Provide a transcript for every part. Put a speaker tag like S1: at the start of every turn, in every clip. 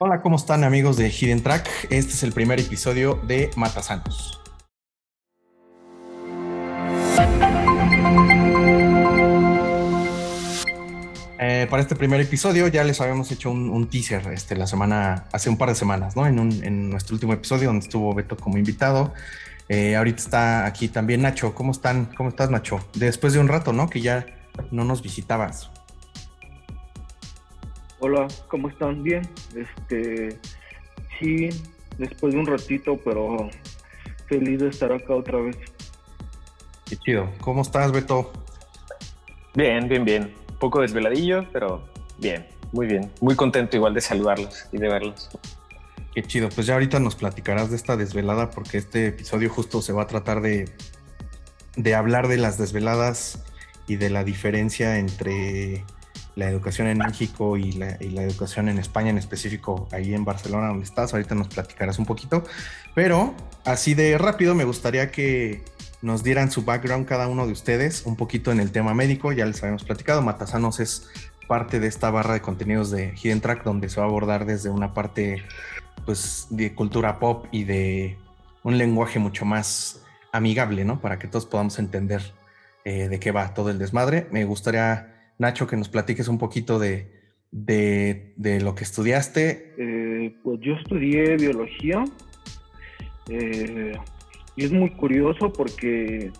S1: Hola, ¿cómo están amigos de Hidden Track? Este es el primer episodio de Matasanos. Eh, para este primer episodio ya les habíamos hecho un, teaser este, la semana, hace un par de semanas, ¿no? En, nuestro último episodio donde estuvo Beto como invitado. Eh, ahorita está aquí también Nacho. ¿Cómo están? ¿Cómo estás, Nacho? Después de un rato, ¿no? Que ya no nos visitabas.
S2: Hola, ¿cómo están? Bien. Este, sí, después de un ratito, pero feliz de estar acá otra vez.
S1: Qué chido. ¿Cómo estás, Beto?
S3: Bien, bien, bien. Un poco desveladillo, pero bien, muy bien. Muy contento igual de saludarlos y de verlos.
S1: Qué chido. Pues ya ahorita nos platicarás de esta desvelada porque este episodio justo se va a tratar de, de hablar de las desveladas y de la diferencia entre la educación en México y la, educación en España, en específico ahí en Barcelona donde estás. Ahorita nos platicarás un poquito. Pero así de rápido me gustaría que nos dieran su background cada uno de ustedes, un poquito en el tema médico. Ya les habíamos platicado. Matasanos es parte de esta barra de contenidos de Hidden Track donde se va a abordar desde una parte pues de cultura pop y de un lenguaje mucho más amigable, ¿no? Para que todos podamos entender eh, de qué va todo el desmadre. Me gustaría Nacho, que nos platiques un poquito de, lo que estudiaste.
S2: Eh, pues yo estudié biología eh, y es muy curioso porque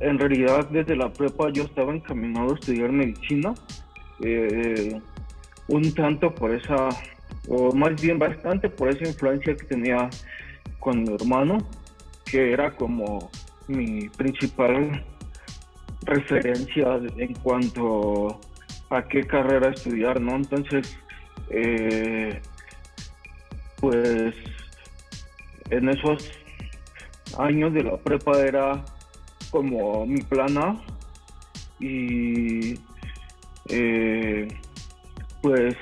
S2: en realidad desde la prepa yo estaba encaminado a estudiar medicina, eh, un tanto por esa, o más bien bastante por esa influencia que tenía con mi hermano, que era como mi principal referencia en cuanto a qué carrera estudiar, ¿no? Entonces, eh, pues en esos años de la prepa era como mi plana y eh, pues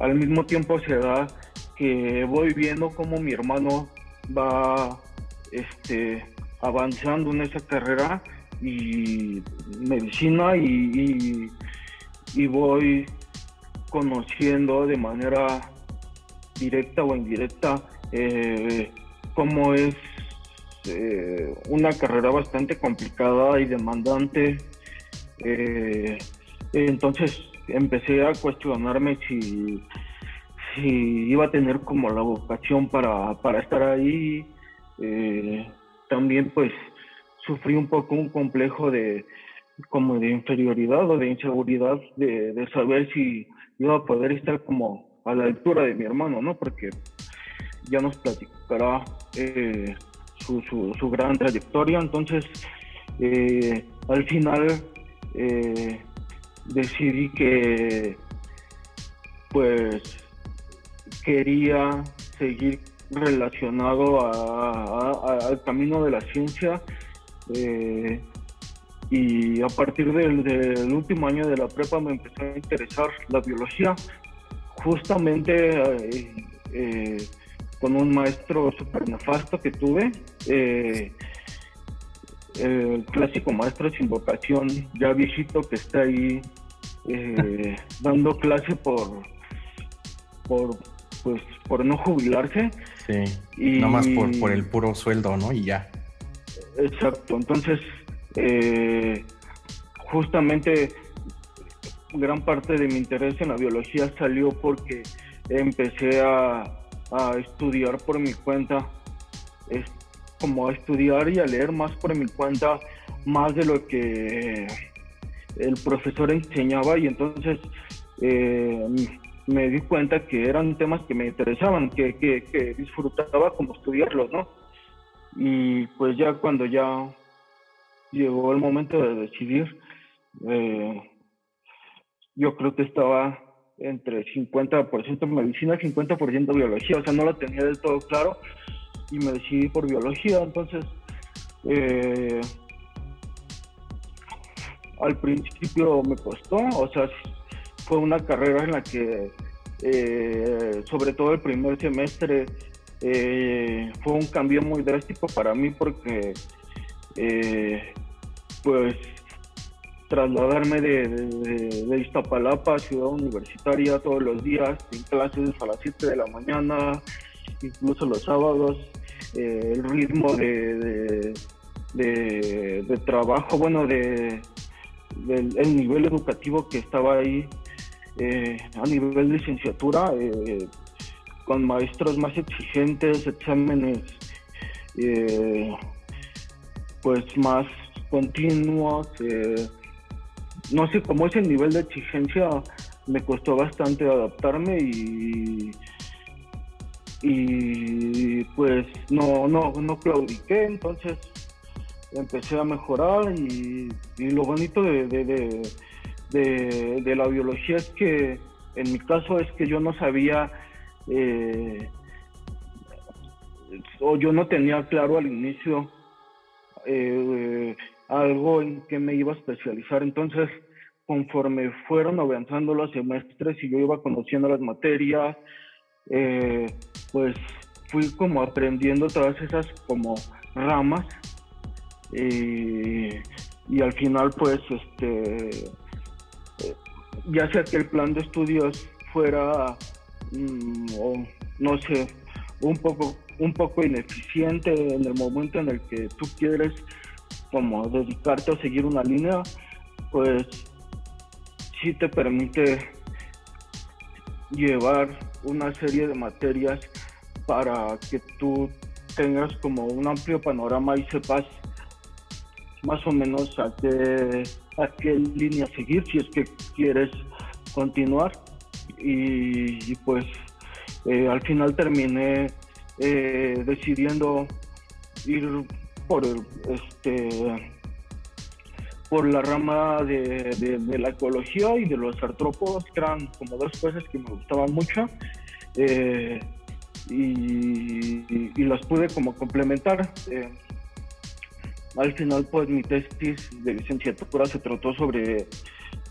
S2: al mismo tiempo se da que voy viendo cómo mi hermano va este avanzando en esa carrera y medicina y, y, voy conociendo de manera directa o indirecta eh, cómo es eh, una carrera bastante complicada y demandante. Eh, entonces empecé a cuestionarme si, si iba a tener como la vocación para, para estar ahí. también pues sufrí un poco un complejo de como de inferioridad o de inseguridad de, saber si iba a poder estar como a la altura de mi hermano, ¿no? Porque ya nos platicará eh, su, su, gran trayectoria. Entonces, eh, al final eh, decidí que pues quería seguir relacionado al camino de la ciencia eh, y a partir del, último año de la prepa me empezó a interesar la biología, justamente eh, eh, con un maestro súper nefasto que tuve, el clásico maestro sin vocación, ya viejito que está ahí dando clase por, por, pues, por no jubilarse.
S1: Sí, y, más por, por el puro sueldo, ¿no? Y ya.
S2: Exacto, entonces eh, justamente gran parte de mi interés en la biología salió porque empecé a, estudiar por mi cuenta, es como a estudiar y a leer más por mi cuenta, más de lo que el profesor enseñaba y entonces eh, me di cuenta que eran temas que me interesaban, que, que, que disfrutaba como estudiarlos, ¿no? Y pues ya cuando ya llegó el momento de decidir, eh, yo creo que estaba entre 50% medicina y 50% biología, o sea, no lo tenía del todo claro y me decidí por biología, entonces eh, al principio me costó, o sea, fue una carrera en la que eh, sobre todo el primer semestre eh, fue un cambio muy drástico para mí porque, eh, pues, trasladarme de, de, Iztapalapa a Ciudad Universitaria todos los días, en clases a las 7 de la mañana, incluso los sábados, eh, el ritmo de, de, trabajo, bueno, de, del el nivel educativo que estaba ahí a nivel licenciatura, con maestros más exigentes, exámenes pues más continuos. no sé, cómo es el nivel de exigencia, me costó bastante adaptarme y y pues no, no, no claudiqué, entonces empecé a mejorar y, lo bonito de, de, la biología es que en mi caso es que yo no sabía eh, o yo no tenía claro al inicio eh, algo en que me iba a especializar, entonces conforme fueron avanzando los semestres y yo iba conociendo las materias, eh, pues fui como aprendiendo todas esas como ramas y al final pues este ya sea que el plan de estudios fuera mm, o no sé un poco un poco ineficiente en el momento en el que tú quieres como dedicarte o seguir una línea pues sí te permite llevar una serie de materias para que tú tengas como un amplio panorama y sepas más o menos a qué, a qué línea seguir si es que quieres continuar. Y, pues eh, al final terminé eh, decidiendo ir por este por la rama de, la ecología y de los artrópodos, que eran como dos cosas que me gustaban mucho. Eh, y, las pude como complementar. Eh, al final, pues mi tesis de licenciatura se trató sobre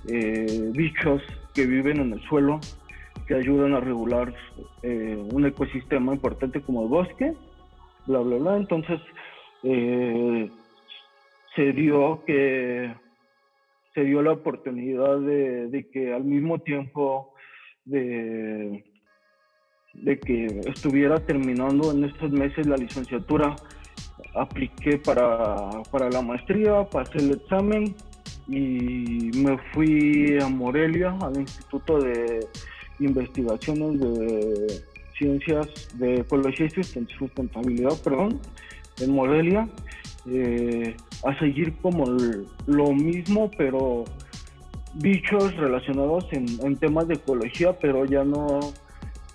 S2: eh, bichos que viven en el suelo, que ayudan a regular un ecosistema importante como el bosque, bla, bla, bla. Entonces, se dio que se dio la oportunidad de, que al mismo tiempo de, de que estuviera terminando en estos meses la licenciatura, apliqué para, para la maestría, pasé el examen y me fui a Morelia, al Instituto de Investigaciones de Ciencias de Ecología y Sustentabilidad, perdón, en Morelia eh, a seguir como lo mismo, pero bichos relacionados en, temas de ecología, pero ya no,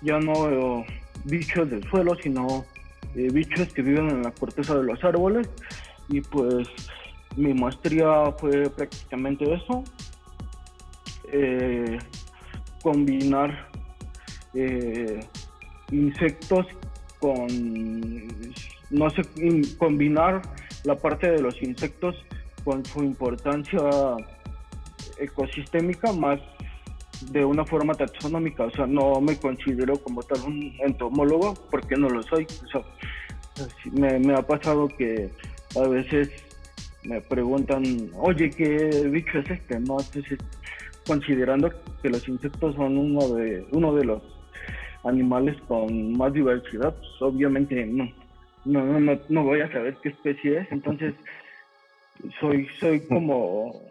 S2: ya no eh, bichos del suelo, sino eh, bichos que viven en la corteza de los árboles. Y pues mi maestría fue prácticamente eso, combinar insectos con, no sé, combinar la parte de los insectos con su importancia ecosistémica más de una forma taxonómica, o sea, no me considero como tal un entomólogo porque no lo soy. O sea, me, ha pasado que a veces me preguntan, oye, ¿qué bicho es este? No, entonces, considerando que los insectos son uno de, uno de los animales con más diversidad, pues obviamente no, no, no, no voy a saber qué especie es, entonces soy, soy como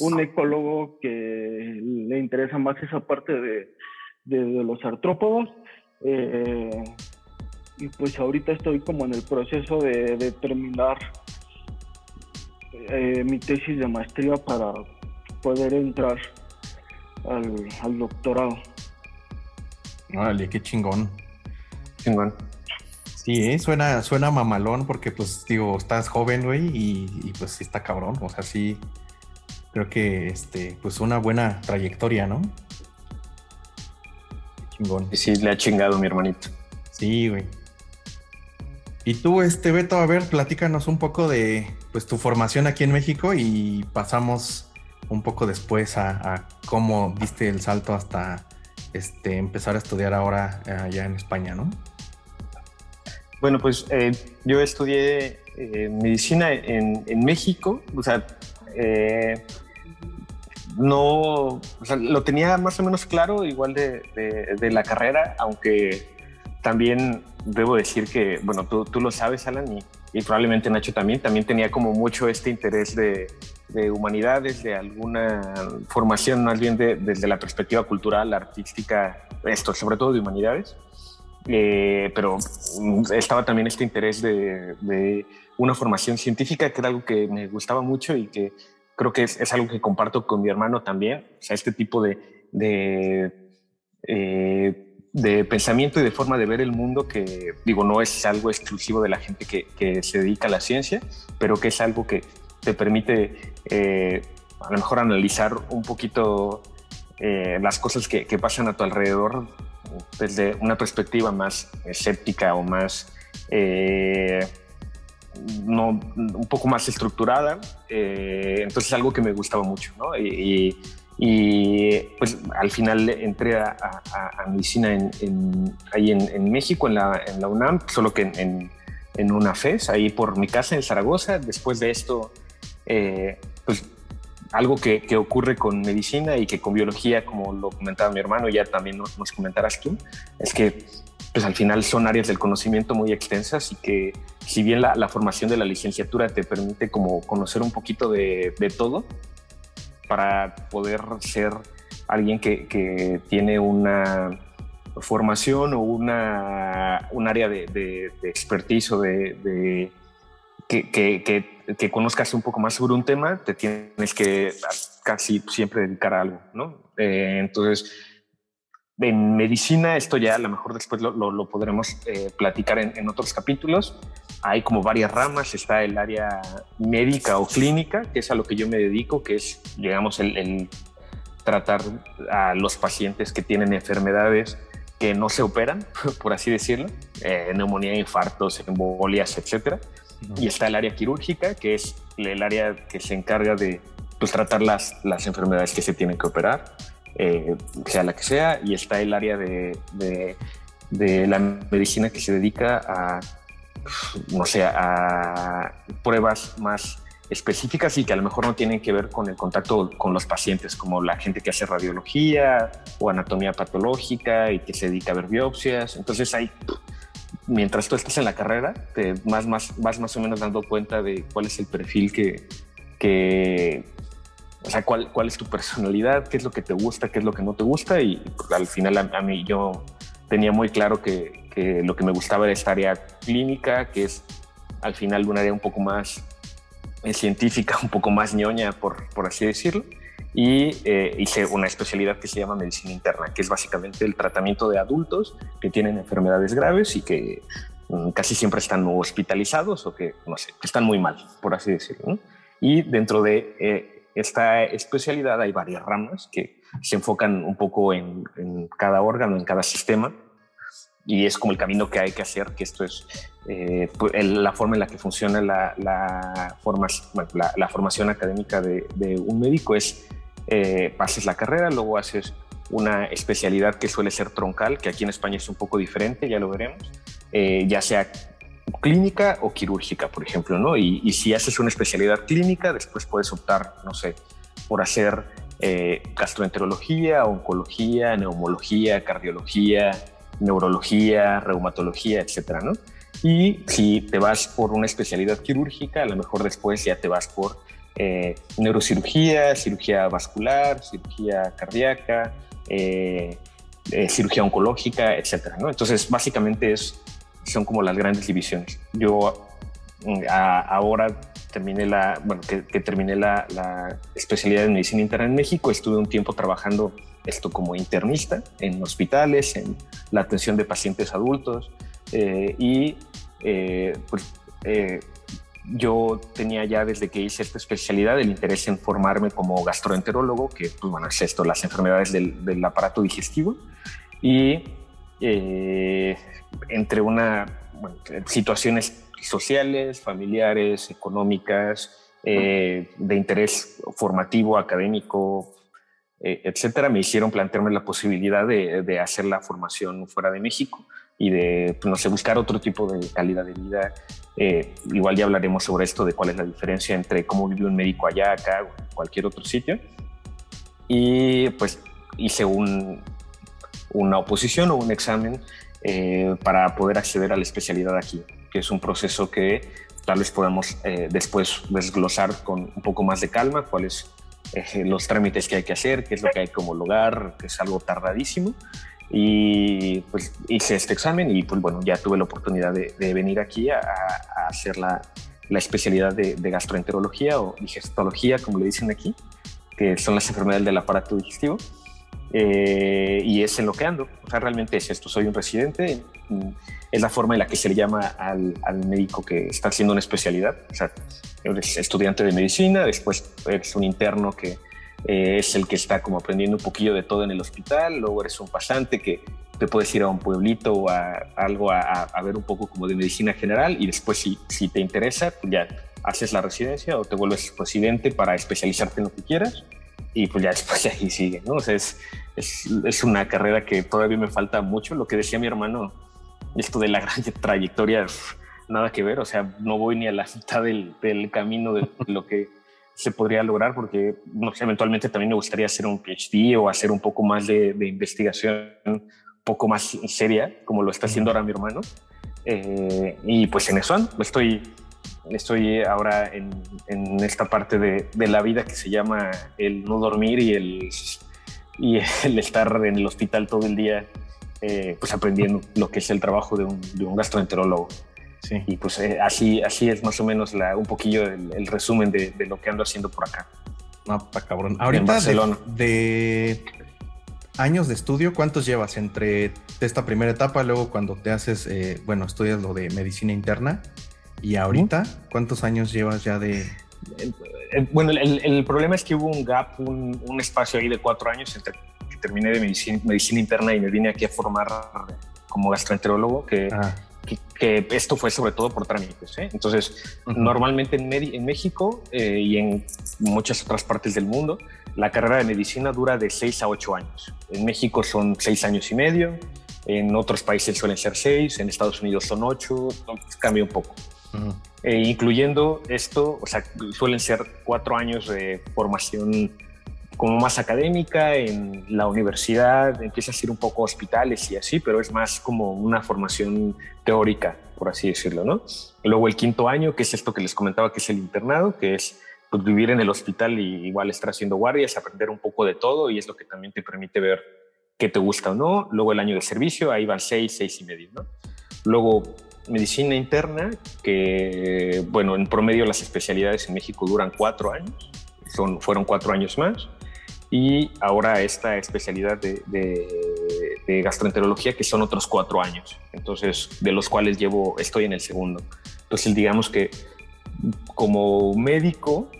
S2: un ecólogo que le interesa más esa parte de, los artrópodos. Eh, y pues ahorita estoy como en el proceso de, terminar eh, mi tesis de maestría para poder entrar al, al doctorado.
S1: Vale, qué chingón.
S3: Chingón.
S1: Sí, ¿eh? suena, suena mamalón porque pues digo, estás joven, güey, y, pues sí está cabrón. O sea, sí, creo que este, pues una buena trayectoria, ¿no?
S3: Chingón. Sí, le ha chingado mi hermanito.
S1: Sí, güey. Y tú, este Beto, a ver, platícanos un poco de pues tu formación aquí en México y pasamos un poco después a, cómo diste el salto hasta este, empezar a estudiar ahora allá en España, ¿no?
S3: Bueno, pues eh, yo estudié eh, medicina en, México, o sea, eh, no, o sea, lo tenía más o menos claro, igual de, la carrera, aunque también debo decir que, bueno, tú, tú lo sabes, Alan, y, probablemente Nacho también, también tenía como mucho este interés de, de humanidades, de alguna formación más bien desde la perspectiva cultural, artística, esto, sobre todo de humanidades. Eh, pero estaba también este interés de, de, una formación científica, que era algo que me gustaba mucho y que creo que es, es algo que comparto con mi hermano también. O sea, este tipo de, de, eh, de, pensamiento y de forma de ver el mundo que, digo, no es algo exclusivo de la gente que se dedica a la ciencia, pero que es algo que te permite eh, a lo mejor analizar un poquito eh, las cosas que, pasan a tu alrededor desde una perspectiva más escéptica o más no, un poco más estructurada. Eh, entonces, algo que me gustaba mucho. Y, pues al final entré a, a, medicina en, ahí en, México, en la, en la, UNAM, solo que en, en, una FES, ahí por mi casa en Zaragoza. Después de esto, eh, pues algo que, que, ocurre con medicina y que con biología, como lo comentaba mi hermano, ya también nos, comentarás tú, es que pues al final son áreas del conocimiento muy extensas y que si bien la, la formación de la licenciatura te permite como conocer un poquito de, de todo para poder ser alguien que, que tiene una formación o una, un área de, de, de expertise o de, que, que, que, conozcas un poco más sobre un tema, te tienes que casi siempre dedicar a algo, ¿no? Eh, entonces, en medicina, esto ya a lo mejor después lo, lo, podremos eh, platicar en, en, otros capítulos. Hay como varias ramas, está el área médica o clínica, que es a lo que yo me dedico, que es, digamos, el, el tratar a los pacientes que tienen enfermedades que no se operan, por así decirlo, eh, neumonía, infartos, embolias, etcétera. Y está el área quirúrgica, que es el área que se encarga de pues, tratar las, las enfermedades que se tienen que operar eh, sea la que sea, y está el área de, de, la medicina que se dedica a, no sé, a pruebas más específicas y que a lo mejor no tienen que ver con el contacto con los pacientes, como la gente que hace radiología o anatomía patológica y que se dedica a ver biopsias. Entonces hay, mientras tú estás en la carrera, te más, más, vas más o menos dando cuenta de cuál es el perfil que, o sea, ¿cuál, cuál es tu personalidad, qué es lo que te gusta, qué es lo que no te gusta. Y pues, al final a, mí yo tenía muy claro que, que, lo que me gustaba era esta área clínica, que es al final un área un poco más eh, científica, un poco más ñoña, por, por así decirlo. Y eh, hice una especialidad que se llama medicina interna, que es básicamente el tratamiento de adultos que tienen enfermedades graves y que mm, casi siempre están hospitalizados o que, no sé, que están muy mal, por así decirlo. ¿no? Y dentro de eh, esta especialidad hay varias ramas que se enfocan un poco en, cada órgano, en cada sistema, y es como el camino que hay que hacer, que esto es eh, la forma en la que funciona la, la, la, formación académica de, un médico es, eh, haces la carrera, luego haces una especialidad que suele ser troncal, que aquí en España es un poco diferente, ya lo veremos, eh, ya sea clínica o quirúrgica, por ejemplo, ¿no? Y, si haces una especialidad clínica, después puedes optar, no sé, por hacer eh, gastroenterología, oncología, neumología, cardiología, neurología, reumatología, etcétera, ¿no? Y si te vas por una especialidad quirúrgica, a lo mejor después ya te vas por eh, neurocirugía, cirugía vascular, cirugía cardíaca, eh, cirugía oncológica, etcétera. Entonces, básicamente es son como las grandes divisiones. Yo mm, ahora terminé la, bueno, que, terminé la, la, especialidad en medicina interna en México, estuve un tiempo trabajando esto como internista en hospitales, en la atención de pacientes adultos eh, y eh, pues eh, yo tenía ya desde que hice esta especialidad el interés en formarme como gastroenterólogo, que pues bueno, es esto, las enfermedades del, del aparato digestivo. Y eh, entre una situaciones sociales, familiares, económicas, eh, de interés formativo, académico, eh, etcétera, me hicieron plantearme la posibilidad de, hacer la formación fuera de México y de, pues, no sé, buscar otro tipo de calidad de vida. igual ya hablaremos sobre esto, de cuál es la diferencia entre cómo vive un médico allá, acá, o cualquier otro sitio. y pues hice un, una oposición o un examen eh, para poder acceder a la especialidad aquí, que es un proceso que tal vez podamos eh, después desglosar con un poco más de calma cuáles eh, los trámites que hay que hacer, qué es lo que hay que homologar, que es algo tardadísimo. Y pues hice este examen y pues bueno, ya tuve la oportunidad de, venir aquí a, hacer la, la especialidad de, de, gastroenterología o digestología, como le dicen aquí, que son las enfermedades del aparato digestivo. Eh, y es en lo que ando. O sea, realmente es esto. Soy un residente. Es la forma en la que se le llama al, al médico que está haciendo una especialidad. O sea, eres estudiante de medicina, después eres un interno que eh, es el que está como aprendiendo un poquillo de todo en el hospital, luego eres un pasante que te puedes ir a un pueblito o a, algo a, a, ver un poco como de medicina general y después si, si te interesa, pues ya haces la residencia o te vuelves residente para especializarte en lo que quieras y pues ya después de ahí sigue, ¿no? O sea, es, es, es, una carrera que todavía me falta mucho. Lo que decía mi hermano, esto de la gran trayectoria, nada que ver, o sea, no voy ni a la mitad del, del camino de lo que se podría lograr porque no sé, eventualmente también me gustaría hacer un PhD o hacer un poco más de, de investigación un poco más seria, como lo está haciendo ahora mi hermano. Eh, y pues en eso estoy estoy ahora en, en esta parte de, de, la vida que se llama el no dormir y el, y el estar en el hospital todo el día, eh, pues aprendiendo lo que es el trabajo de un, de un gastroenterólogo. Sí. Y pues eh, así, así es más o menos la, un poquillo el, el resumen de, de, lo que ando haciendo por acá.
S1: No, está cabrón. Ahorita de, de, años de estudio, ¿cuántos llevas entre esta primera etapa, luego cuando te haces, eh, bueno, estudias lo de medicina interna? ¿Y ahorita cuántos años llevas ya de...?
S3: Bueno, el, el problema es que hubo un gap, un, un, espacio ahí de cuatro años entre que terminé de medicina, medicina, interna y me vine aquí a formar como gastroenterólogo, que, que, que, esto fue sobre todo por trámites. ¿eh? Entonces, uh -huh. normalmente en, en México eh, y en muchas otras partes del mundo, la carrera de medicina dura de seis a ocho años. En México son seis años y medio, en otros países suelen ser seis, en Estados Unidos son ocho, cambia un poco. Uh -huh. eh, incluyendo esto, o sea, suelen ser cuatro años de formación como más académica en la universidad, empieza a ser un poco hospitales y así, pero es más como una formación teórica, por así decirlo, ¿no? Luego el quinto año, que es esto que les comentaba, que es el internado, que es pues, vivir en el hospital y igual estar haciendo guardias, aprender un poco de todo y es lo que también te permite ver qué te gusta o no. Luego el año de servicio, ahí van seis, seis y medio, ¿no? Luego medicina interna, que bueno, en promedio las especialidades en México duran cuatro años, son, fueron cuatro años más, y ahora esta especialidad de, de, de, gastroenterología, que son otros cuatro años, entonces de los cuales llevo, estoy en el segundo. Entonces digamos que como médico,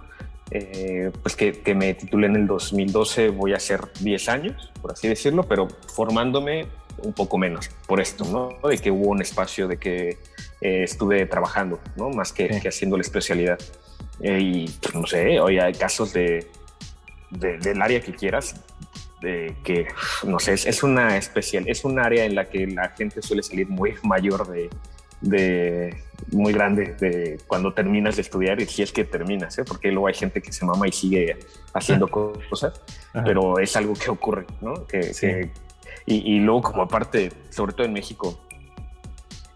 S3: eh, pues que, que, me titulé en el 2012, voy a hacer 10 años, por así decirlo, pero formándome un poco menos por esto, ¿no? De que hubo un espacio de que eh, estuve trabajando, ¿no? Más que, sí. que haciendo la especialidad. Eh, y pues, no sé, hoy hay casos de, de, del área que quieras, de que, no sé, es, es, una especial, es un área en la que la gente suele salir muy mayor de, de muy grande de cuando terminas de estudiar y si es que terminas, ¿eh? porque luego hay gente que se mama y sigue haciendo cosas, Ajá. pero es algo que ocurre, ¿no? Que, sí. que y, y, luego como aparte, sobre todo en México,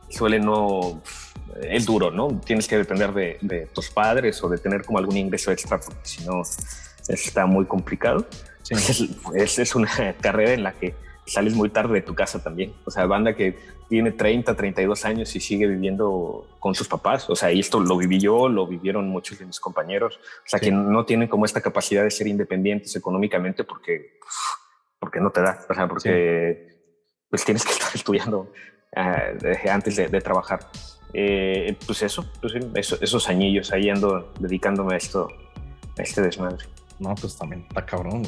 S3: suele no, es duro, ¿no? Tienes que depender de, de tus padres o de tener como algún ingreso extra, porque si no está muy complicado. Sí. Es, es, una carrera en la que sales muy tarde de tu casa también. O sea, banda que tiene 30, 32 años y sigue viviendo con sus papás. O sea, y esto lo viví yo, lo vivieron muchos de mis compañeros. O sea, sí. que no tienen como esta capacidad de ser independientes económicamente porque, porque no te da. O sea, porque sí. pues tienes que estar estudiando uh, antes de, de trabajar. Eh, pues eso, pues eso, esos añillos ahí ando dedicándome a esto, a este desmadre.
S1: No, pues también está cabrón.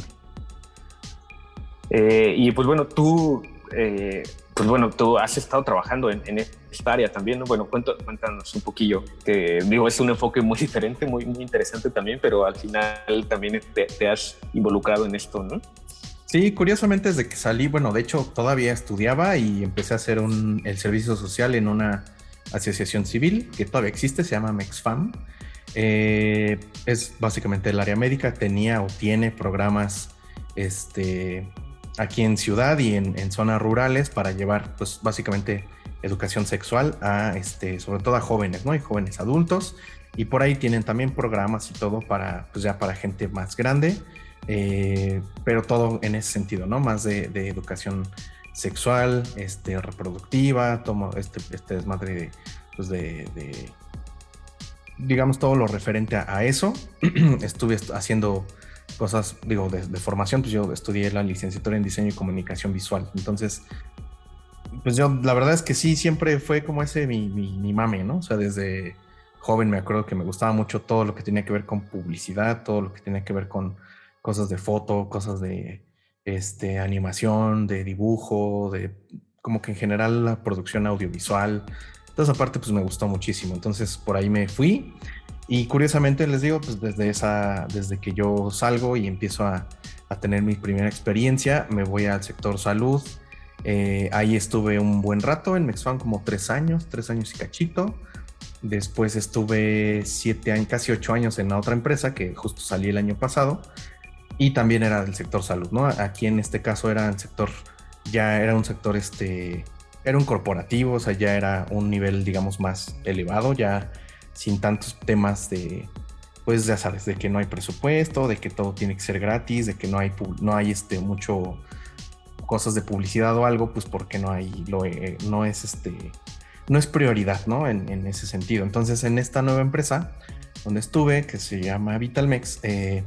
S3: Eh, y pues bueno, tú, eh, pues bueno, tú has estado trabajando en, en esta área también, ¿no? Bueno, cuento, cuéntanos un poquillo, que digo, es un enfoque muy diferente, muy, muy interesante también, pero al final también te, te has involucrado en esto, ¿no?
S1: Sí, curiosamente desde que salí, bueno, de hecho todavía estudiaba y empecé a hacer un, el servicio social en una asociación civil que todavía existe, se llama MEXFAM. Eh, es básicamente el área médica, tenía o tiene programas este, aquí en ciudad y en, zonas rurales para llevar, pues básicamente educación sexual a, este, sobre todo a jóvenes, ¿no? Y jóvenes adultos. Y por ahí tienen también programas y todo para, pues ya para gente más grande, eh, pero todo en ese sentido, ¿no? Más de, educación sexual, este, reproductiva, tomo este, este desmadre de, pues digamos, todo lo referente a, eso. Estuve haciendo cosas, digo, de, formación, pues yo estudié la licenciatura en diseño y comunicación visual. Entonces, pues yo, la verdad es que sí, siempre fue como ese mi, mi, mame, ¿no? O sea, desde joven me acuerdo que me gustaba mucho todo lo que tenía que ver con publicidad, todo lo que tenía que ver con cosas de foto, cosas de este, animación, de dibujo, de como que en general la producción audiovisual. Entonces, aparte, pues me gustó muchísimo. Entonces, por ahí me fui. Y curiosamente les digo, pues desde esa, desde que yo salgo y empiezo a, a tener mi primera experiencia, me voy al sector salud. Eh, ahí estuve un buen rato en Mexfan, como tres años, tres años y cachito. Después estuve siete años, casi ocho años en la otra empresa que justo salí el año pasado. Y también era del sector salud, ¿no? Aquí en este caso era el sector, ya era un sector este, era un corporativo, o sea, ya era un nivel, digamos, más elevado, ya sin tantos temas de, pues ya sabes, de que no hay presupuesto, de que todo tiene que ser gratis, de que no hay, no hay este, mucho cosas de publicidad o algo, pues porque no hay, lo, eh, no es este, no es prioridad, ¿no? En, ese sentido. Entonces, en esta nueva empresa donde estuve, que se llama Vitalmex, eh,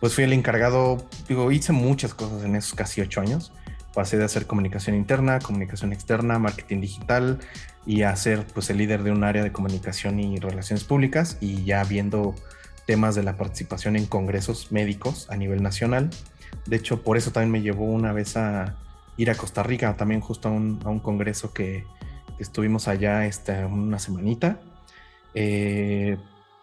S1: pues fui el encargado, digo, hice muchas cosas en esos casi ocho años pasé de hacer comunicación interna, comunicación externa, marketing digital y a ser pues el líder de un área de comunicación y relaciones públicas y ya viendo temas de la participación en congresos médicos a nivel nacional. De hecho, por eso también me llevó una vez a ir a Costa Rica, también justo a un, a un congreso que, estuvimos allá este, una semanita. Eh,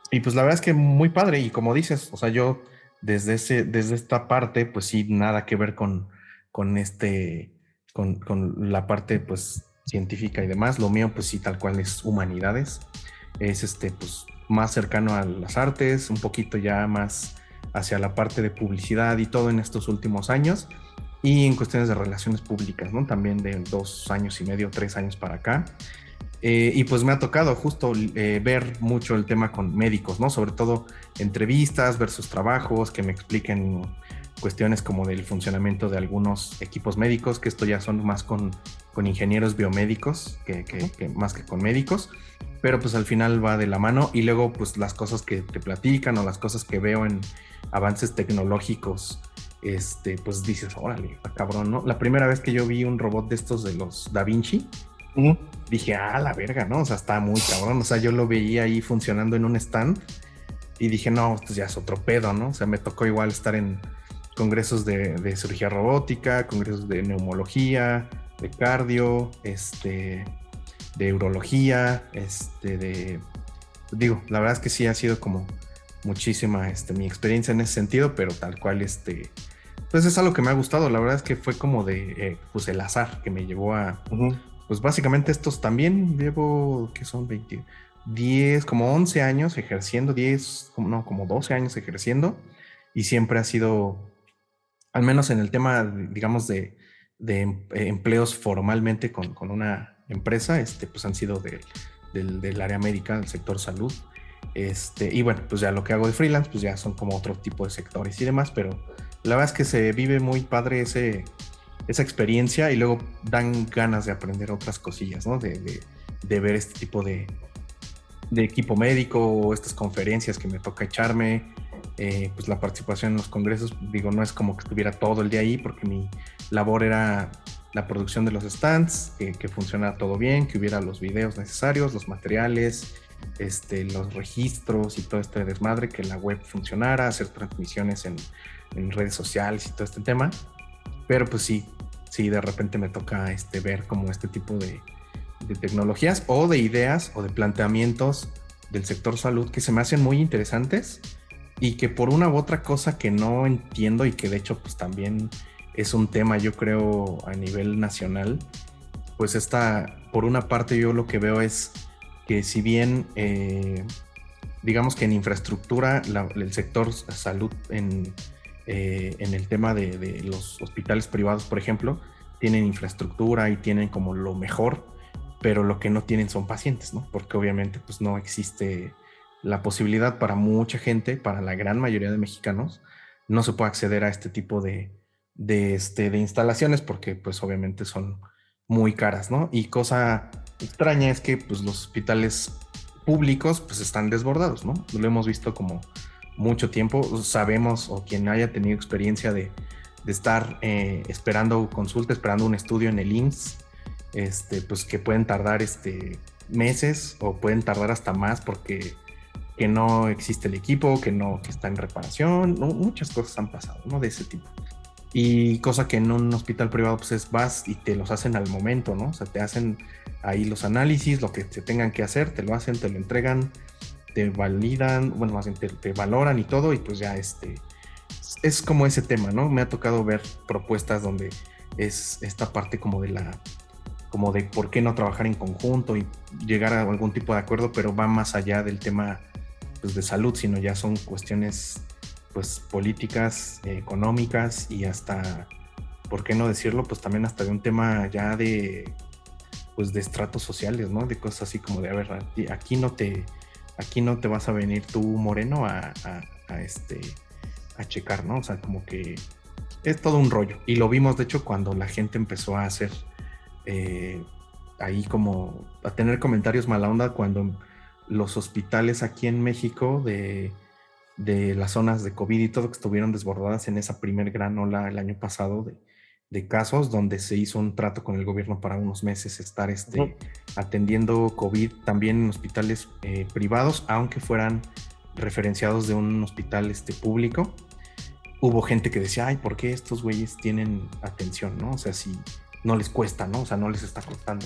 S1: y pues la verdad es que muy padre y como dices, o sea, yo desde, ese, desde esta parte, pues sí, nada que ver con, con este, con, la parte pues científica y demás. Lo mío pues sí, tal cual es humanidades. Es este pues más cercano a las artes, un poquito ya más hacia la parte de publicidad y todo en estos últimos años. Y en cuestiones de relaciones públicas, ¿no? También de dos años y medio, tres años para acá. Eh, y pues me ha tocado justo eh, ver mucho el tema con médicos, ¿no? Sobre todo entrevistas, ver sus trabajos, que me expliquen cuestiones como del funcionamiento de algunos equipos médicos, que esto ya son más con, con ingenieros biomédicos que, que, más que con médicos, pero pues al final va de la mano y luego pues las cosas que te platican o las cosas que veo en avances tecnológicos, este, pues dices, órale, cabrón, ¿no? La primera vez que yo vi un robot de estos de los Da Vinci, dije, ah, la verga, ¿no? O sea, está muy cabrón, o sea, yo lo veía ahí funcionando en un stand y dije, no, esto ya es otro pedo, ¿no? O sea, me tocó igual estar en congresos de, cirugía robótica, congresos de neumología, de cardio, este, de urología, este, de, digo, la verdad es que sí ha sido como muchísima este, mi experiencia en ese sentido, pero tal cual, este, pues es algo que me ha gustado, la verdad es que fue como de, eh, pues el azar que me llevó a, pues básicamente estos también llevo, que son 20, 10, como 11 años ejerciendo, 10, como, no, como 12 años ejerciendo, y siempre ha sido al menos en el tema, digamos, de, em, eh, empleos formalmente con, una empresa, este, pues han sido del, área médica, del sector salud. Este, y bueno, pues ya lo que hago de freelance, pues ya son como otro tipo de sectores y demás, pero la verdad es que se vive muy padre ese, esa experiencia y luego dan ganas de aprender otras cosillas, ¿no? De, ver este tipo de, equipo médico o estas conferencias que me toca echarme eh, pues la participación en los congresos, digo, no es como que estuviera todo el día ahí, porque mi labor era la producción de los stands, que funcionara todo bien, que hubiera los videos necesarios, los materiales, este, los registros y todo este desmadre, que la web funcionara, hacer transmisiones en, redes sociales y todo este tema. Pero pues sí, sí, de repente me toca este, ver como este tipo de, de tecnologías o de ideas o de planteamientos del sector salud que se me hacen muy interesantes y que por una u otra cosa que no entiendo y que de hecho pues también es un tema yo creo a nivel nacional, pues esta, por una parte yo lo que veo es que si bien eh, digamos que en infraestructura el sector salud en, eh, en el tema de, los hospitales privados, por ejemplo, tienen infraestructura y tienen como lo mejor, pero lo que no tienen son pacientes, ¿no? Porque obviamente pues no existe la posibilidad para mucha gente, para la gran mayoría de mexicanos, no se puede acceder a este tipo de, de, este, de instalaciones porque pues obviamente son muy caras, ¿no? Y cosa extraña es que pues los hospitales públicos pues están desbordados, ¿no? Lo hemos visto como mucho tiempo, sabemos o quien haya tenido experiencia de, estar eh, esperando consulta, esperando un estudio en el IMSS, este, pues que pueden tardar este, meses o pueden tardar hasta más porque que no existe el equipo, que no que está en reparación, muchas cosas han pasado, ¿no? De ese tipo. Y cosa que en un hospital privado pues es vas y te los hacen al momento, ¿no? O sea, te hacen ahí los análisis, lo que se tengan que hacer, te lo hacen, te lo entregan, te validan, bueno, más bien te, valoran y todo, y pues ya este, es como ese tema, ¿no? Me ha tocado ver propuestas donde es esta parte como de la, como de por qué no trabajar en conjunto y llegar a algún tipo de acuerdo, pero va más allá del tema pues, de salud, sino ya son cuestiones pues políticas, económicas y hasta, ¿por qué no decirlo? Pues también hasta de un tema ya de, pues de estratos sociales, ¿no? De cosas así como de, a ver, aquí no te, aquí no te vas a venir tú moreno a, este, a checar, ¿no? O sea, como que es todo un rollo. Y lo vimos, de hecho, cuando la gente empezó a hacer eh, ahí como, a tener comentarios mala onda cuando los hospitales aquí en México de de las zonas de COVID y todo que estuvieron desbordadas en esa primer gran ola el año pasado de, casos, donde se hizo un trato con el gobierno para unos meses estar este, atendiendo COVID también en hospitales eh, privados, aunque fueran referenciados de un hospital este, público. Hubo gente que decía, ay, ¿por qué estos güeyes tienen atención? ¿no? O sea, si no les cuesta, ¿no? O sea, no les está costando.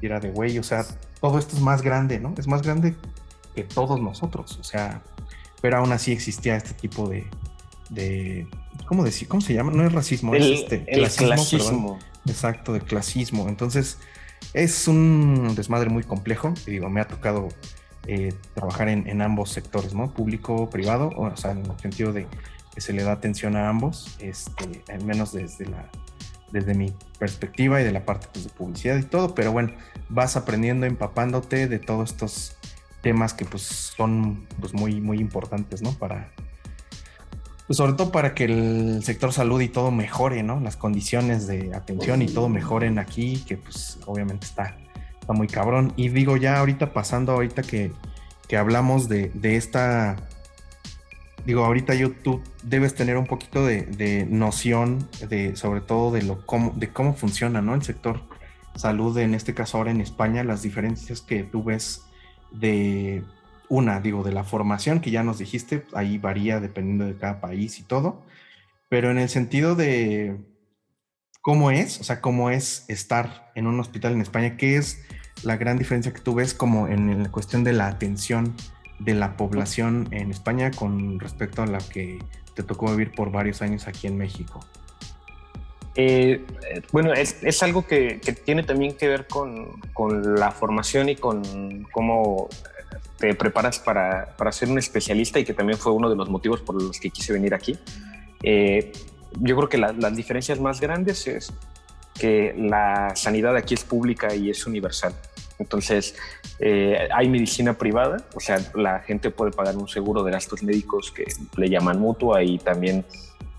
S1: Y era de, güey, o sea, todo esto es más grande, ¿no? Es más grande que todos nosotros. O sea, pero aún así existía este tipo de, de ¿cómo decir? ¿Cómo se llama? No es racismo, es este clasismo. Exacto, de clasismo. Entonces, es un desmadre muy complejo. Y digo, me ha tocado eh, trabajar en, ambos sectores, ¿no? Público, privado, o sea, en el sentido de que se le da atención a ambos, este, al menos desde la desde mi perspectiva y de la parte pues, de publicidad y todo, pero bueno, vas aprendiendo, empapándote de todos estos temas que pues son pues muy, muy importantes, ¿no? Para, pues sobre todo para que el sector salud y todo mejore, ¿no? Las condiciones de atención y todo mejoren aquí, que pues obviamente está, está muy cabrón. Y digo ya ahorita pasando, ahorita que, que hablamos de, de, esta, digo ahorita YouTube debes tener un poquito de, de, noción de, sobre todo de lo cómo, de cómo funciona, ¿no? El sector salud, en este caso ahora en España, las diferencias que tú ves de una, digo, de la formación que ya nos dijiste, ahí varía dependiendo de cada país y todo, pero en el sentido de cómo es, o sea, cómo es estar en un hospital en España, ¿qué es la gran diferencia que tú ves como en la cuestión de la atención de la población en España con respecto a la que te tocó vivir por varios años aquí en México?
S3: Eh, bueno, es, algo que, tiene también que ver con, la formación y con cómo te preparas para, ser un especialista y que también fue uno de los motivos por los que quise venir aquí. Eh, yo creo que las diferencias más grandes es que la sanidad aquí es pública y es universal. Entonces, eh, hay medicina privada, o sea, la gente puede pagar un seguro de gastos médicos que le llaman mutua y también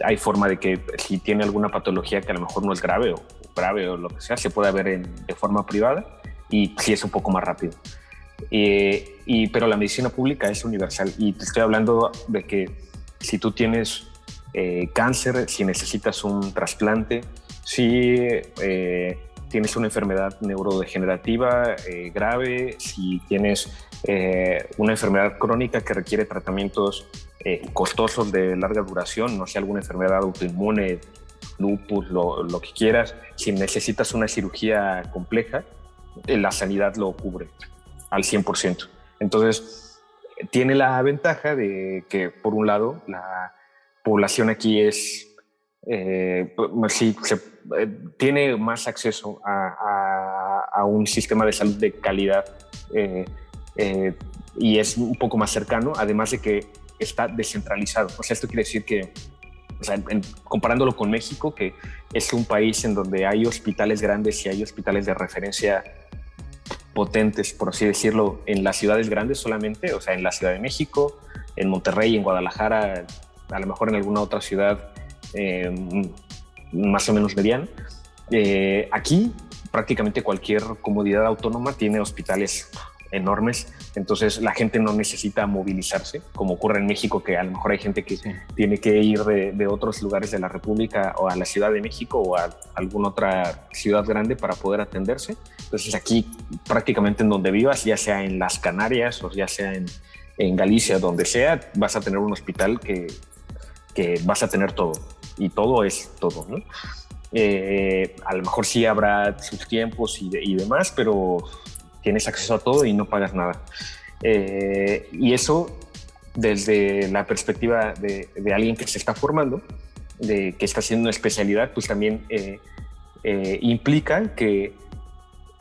S3: hay forma de que si tiene alguna patología que a lo mejor no es grave o grave o lo que sea, se puede ver de forma privada y sí es un poco más rápido. Y, pero la medicina pública es universal. Y te estoy hablando de que si tú tienes eh, cáncer, si necesitas un trasplante, si eh, tienes una enfermedad neurodegenerativa eh, grave, si tienes una enfermedad crónica que requiere tratamientos eh, costosos de larga duración, no sé, alguna enfermedad autoinmune, lupus, lo, lo, que quieras, si necesitas una cirugía compleja, eh, la sanidad lo cubre al 100%. Entonces, tiene la ventaja de que, por un lado, la población aquí es, eh, sí, tiene más acceso a, un sistema de salud de calidad y es un poco más cercano, además de que está descentralizado. O sea, esto quiere decir que comparándolo con México, que es un país en donde hay hospitales grandes y hay hospitales de referencia potentes, por así decirlo, en las ciudades grandes solamente, o sea, en la Ciudad de México, en Monterrey, en Guadalajara, a lo mejor en alguna otra ciudad eh, más o menos mediana. Eh, aquí prácticamente cualquier comodidad autónoma tiene hospitales enormes, entonces la gente no necesita movilizarse, como ocurre en México, que a lo mejor hay gente que tiene que ir de, otros lugares de la República o a la Ciudad de México o a alguna otra ciudad grande para poder atenderse. Entonces aquí prácticamente en donde vivas, ya sea en las Canarias o ya sea en, en Galicia, donde sea, vas a tener un hospital que, que vas a tener todo y todo es todo, ¿no? Eh, a lo mejor sí habrá sus tiempos y, y demás, pero tienes acceso a todo y no pagas nada. Eh, y eso desde la perspectiva de, alguien que se está formando, de que está haciendo una especialidad, pues también eh, eh, implica que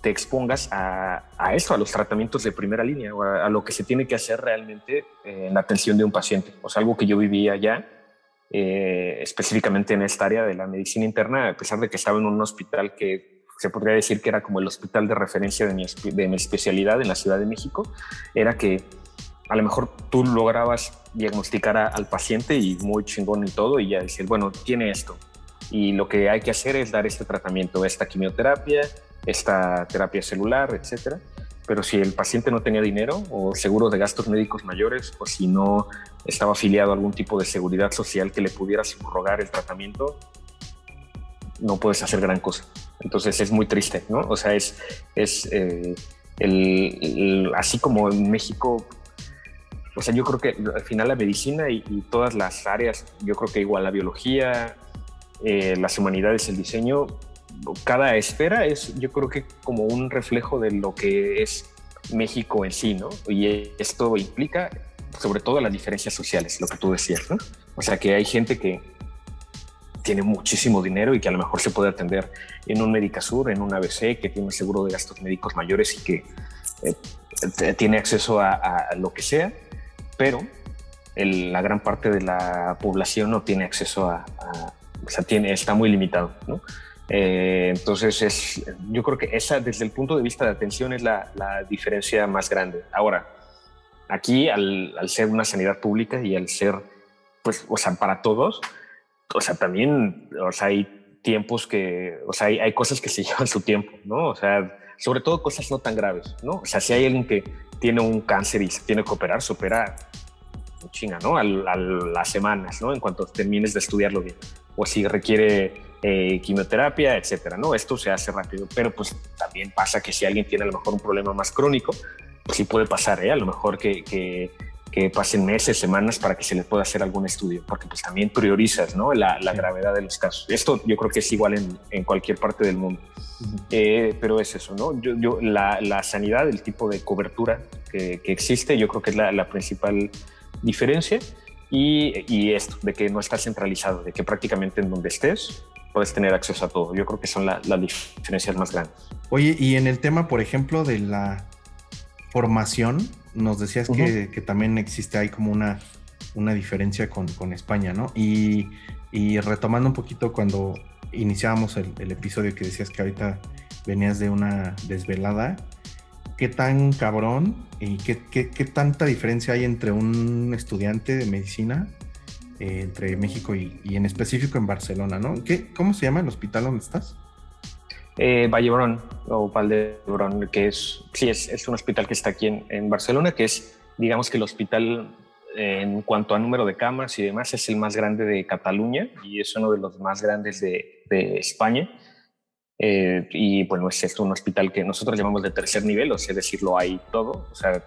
S3: te expongas a, a, esto, a los tratamientos de primera línea, o a, lo que se tiene que hacer realmente en la atención de un paciente. O sea, algo que yo vivía ya, específicamente en esta área de la medicina interna, a pesar de que estaba en un hospital que se podría decir que era como el hospital de referencia de mi, de mi especialidad en la Ciudad de México, era que a lo mejor tú lograbas diagnosticar al paciente y muy chingón y todo, y ya decir, bueno, tiene esto. Y lo que hay que hacer es dar este tratamiento, esta quimioterapia, esta terapia celular, etcétera. Pero si el paciente no tenía dinero o seguro de gastos médicos mayores, o si no estaba afiliado a algún tipo de seguridad social que le pudiera subrogar el tratamiento, no puedes hacer gran cosa. Entonces es muy triste, ¿no? O sea, es, es eh, el, así como en México, o sea, yo creo que al final la medicina y, todas las áreas, yo creo que igual la biología, eh, las humanidades, el diseño, cada esfera es, yo creo que como un reflejo de lo que es México en sí, ¿no? Y esto implica sobre todo las diferencias sociales, lo que tú decías, ¿no? O sea, que hay gente que, tiene muchísimo dinero y que a lo mejor se puede atender en un Medicasur, en un ABC, que tiene seguro de gastos médicos mayores y que eh, tiene acceso a, lo que sea, pero la gran parte de la población no tiene acceso a, o sea, tiene, está muy limitado, ¿no? Eh, entonces, es, yo creo que esa, desde el punto de vista de atención, es la, diferencia más grande. Ahora, aquí, al, al, ser una sanidad pública y al ser, pues, o sea, para todos, o sea, también, o sea, hay tiempos que, o sea, hay, cosas que se llevan su tiempo, ¿no? O sea, sobre todo cosas no tan graves, ¿no? O sea, si hay alguien que tiene un cáncer y se tiene que operar, se opera chinga, ¿no? A, las semanas, ¿no? En cuanto termines de estudiarlo bien. O si requiere eh, quimioterapia, etcétera, ¿no? Esto se hace rápido, pero pues también pasa que si alguien tiene a lo mejor un problema más crónico, pues sí puede pasar, ¿eh? A lo mejor que, que que pasen meses, semanas para que se les pueda hacer algún estudio, porque pues también priorizas ¿no? la, gravedad de los casos. Esto yo creo que es igual en, en cualquier parte del mundo, eh, pero es eso, ¿no? Yo, yo la, la, sanidad, el tipo de cobertura que, que existe, yo creo que es la, la principal diferencia y, y, esto, de que no está centralizado, de que prácticamente en donde estés puedes tener acceso a todo. Yo creo que son las diferencias más grandes.
S1: Oye, y en el tema, por ejemplo, de la formación, nos decías que, también existe ahí como una, una diferencia con, España, ¿no? Y, retomando un poquito cuando iniciábamos el, episodio que decías que ahorita venías de una desvelada, ¿qué tan cabrón y qué, tanta diferencia hay entre un estudiante de medicina eh, entre México y, y, en específico en Barcelona, ¿no? ¿Qué, ¿Cómo se llama el hospital donde estás?
S3: Eh, Vallebrón o Valdebrón, que es, sí, es, es, un hospital que está aquí en, Barcelona, que es, digamos que el hospital en cuanto a número de camas y demás es el más grande de Cataluña y es uno de los más grandes de, de España. Eh, y bueno, es, es un hospital que nosotros llamamos de tercer nivel, o sea, decirlo hay todo, o sea,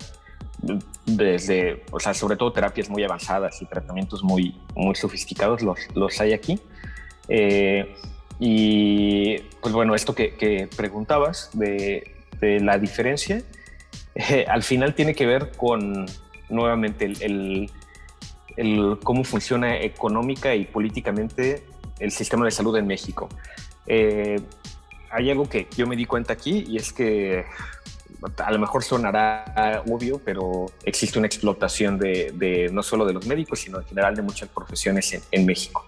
S3: desde, o sea, sobre todo terapias muy avanzadas y tratamientos muy, muy sofisticados los, los hay aquí. Eh, y pues bueno, esto que, preguntabas de, la diferencia, eh, al final tiene que ver con nuevamente el, cómo funciona económica y políticamente el sistema de salud en México. Eh, hay algo que yo me di cuenta aquí y es que a lo mejor sonará obvio, pero existe una explotación de, no solo de los médicos, sino en general de muchas profesiones en México.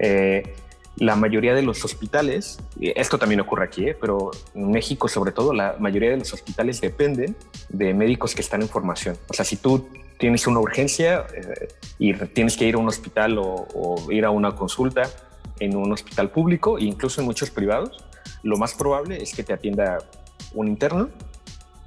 S3: Eh, la mayoría de los hospitales, esto también ocurre aquí, ¿eh? pero en México sobre todo, la mayoría de los hospitales dependen de médicos que están en formación. O sea, si tú tienes una urgencia eh, y tienes que ir a un hospital o, ir a una consulta en un hospital público, e incluso en muchos privados, lo más probable es que te atienda un interno,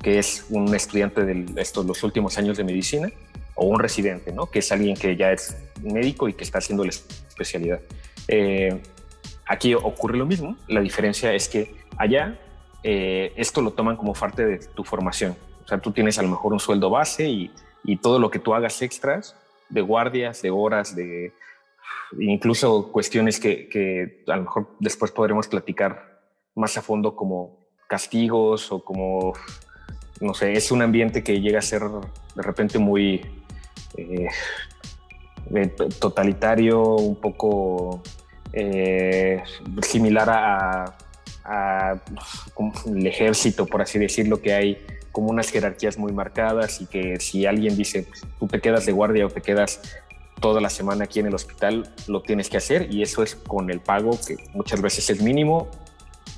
S3: que es un estudiante de estos los últimos años de medicina, o un residente, ¿no? que es alguien que ya es médico y que está haciendo la especialidad. Eh, Aquí ocurre lo mismo, la diferencia es que allá eh, esto lo toman como parte de tu formación. O sea, tú tienes a lo mejor un sueldo base y, todo lo que tú hagas extras de guardias, de horas, de incluso cuestiones que, a lo mejor después podremos platicar más a fondo como castigos o como, no sé, es un ambiente que llega a ser de repente muy eh, eh, totalitario, un poco eh, similar a, el ejército, por así decirlo, que hay como unas jerarquías muy marcadas y que si alguien dice, pues, tú te quedas de guardia o te quedas toda la semana aquí en el hospital, lo tienes que hacer y eso es con el pago que muchas veces es mínimo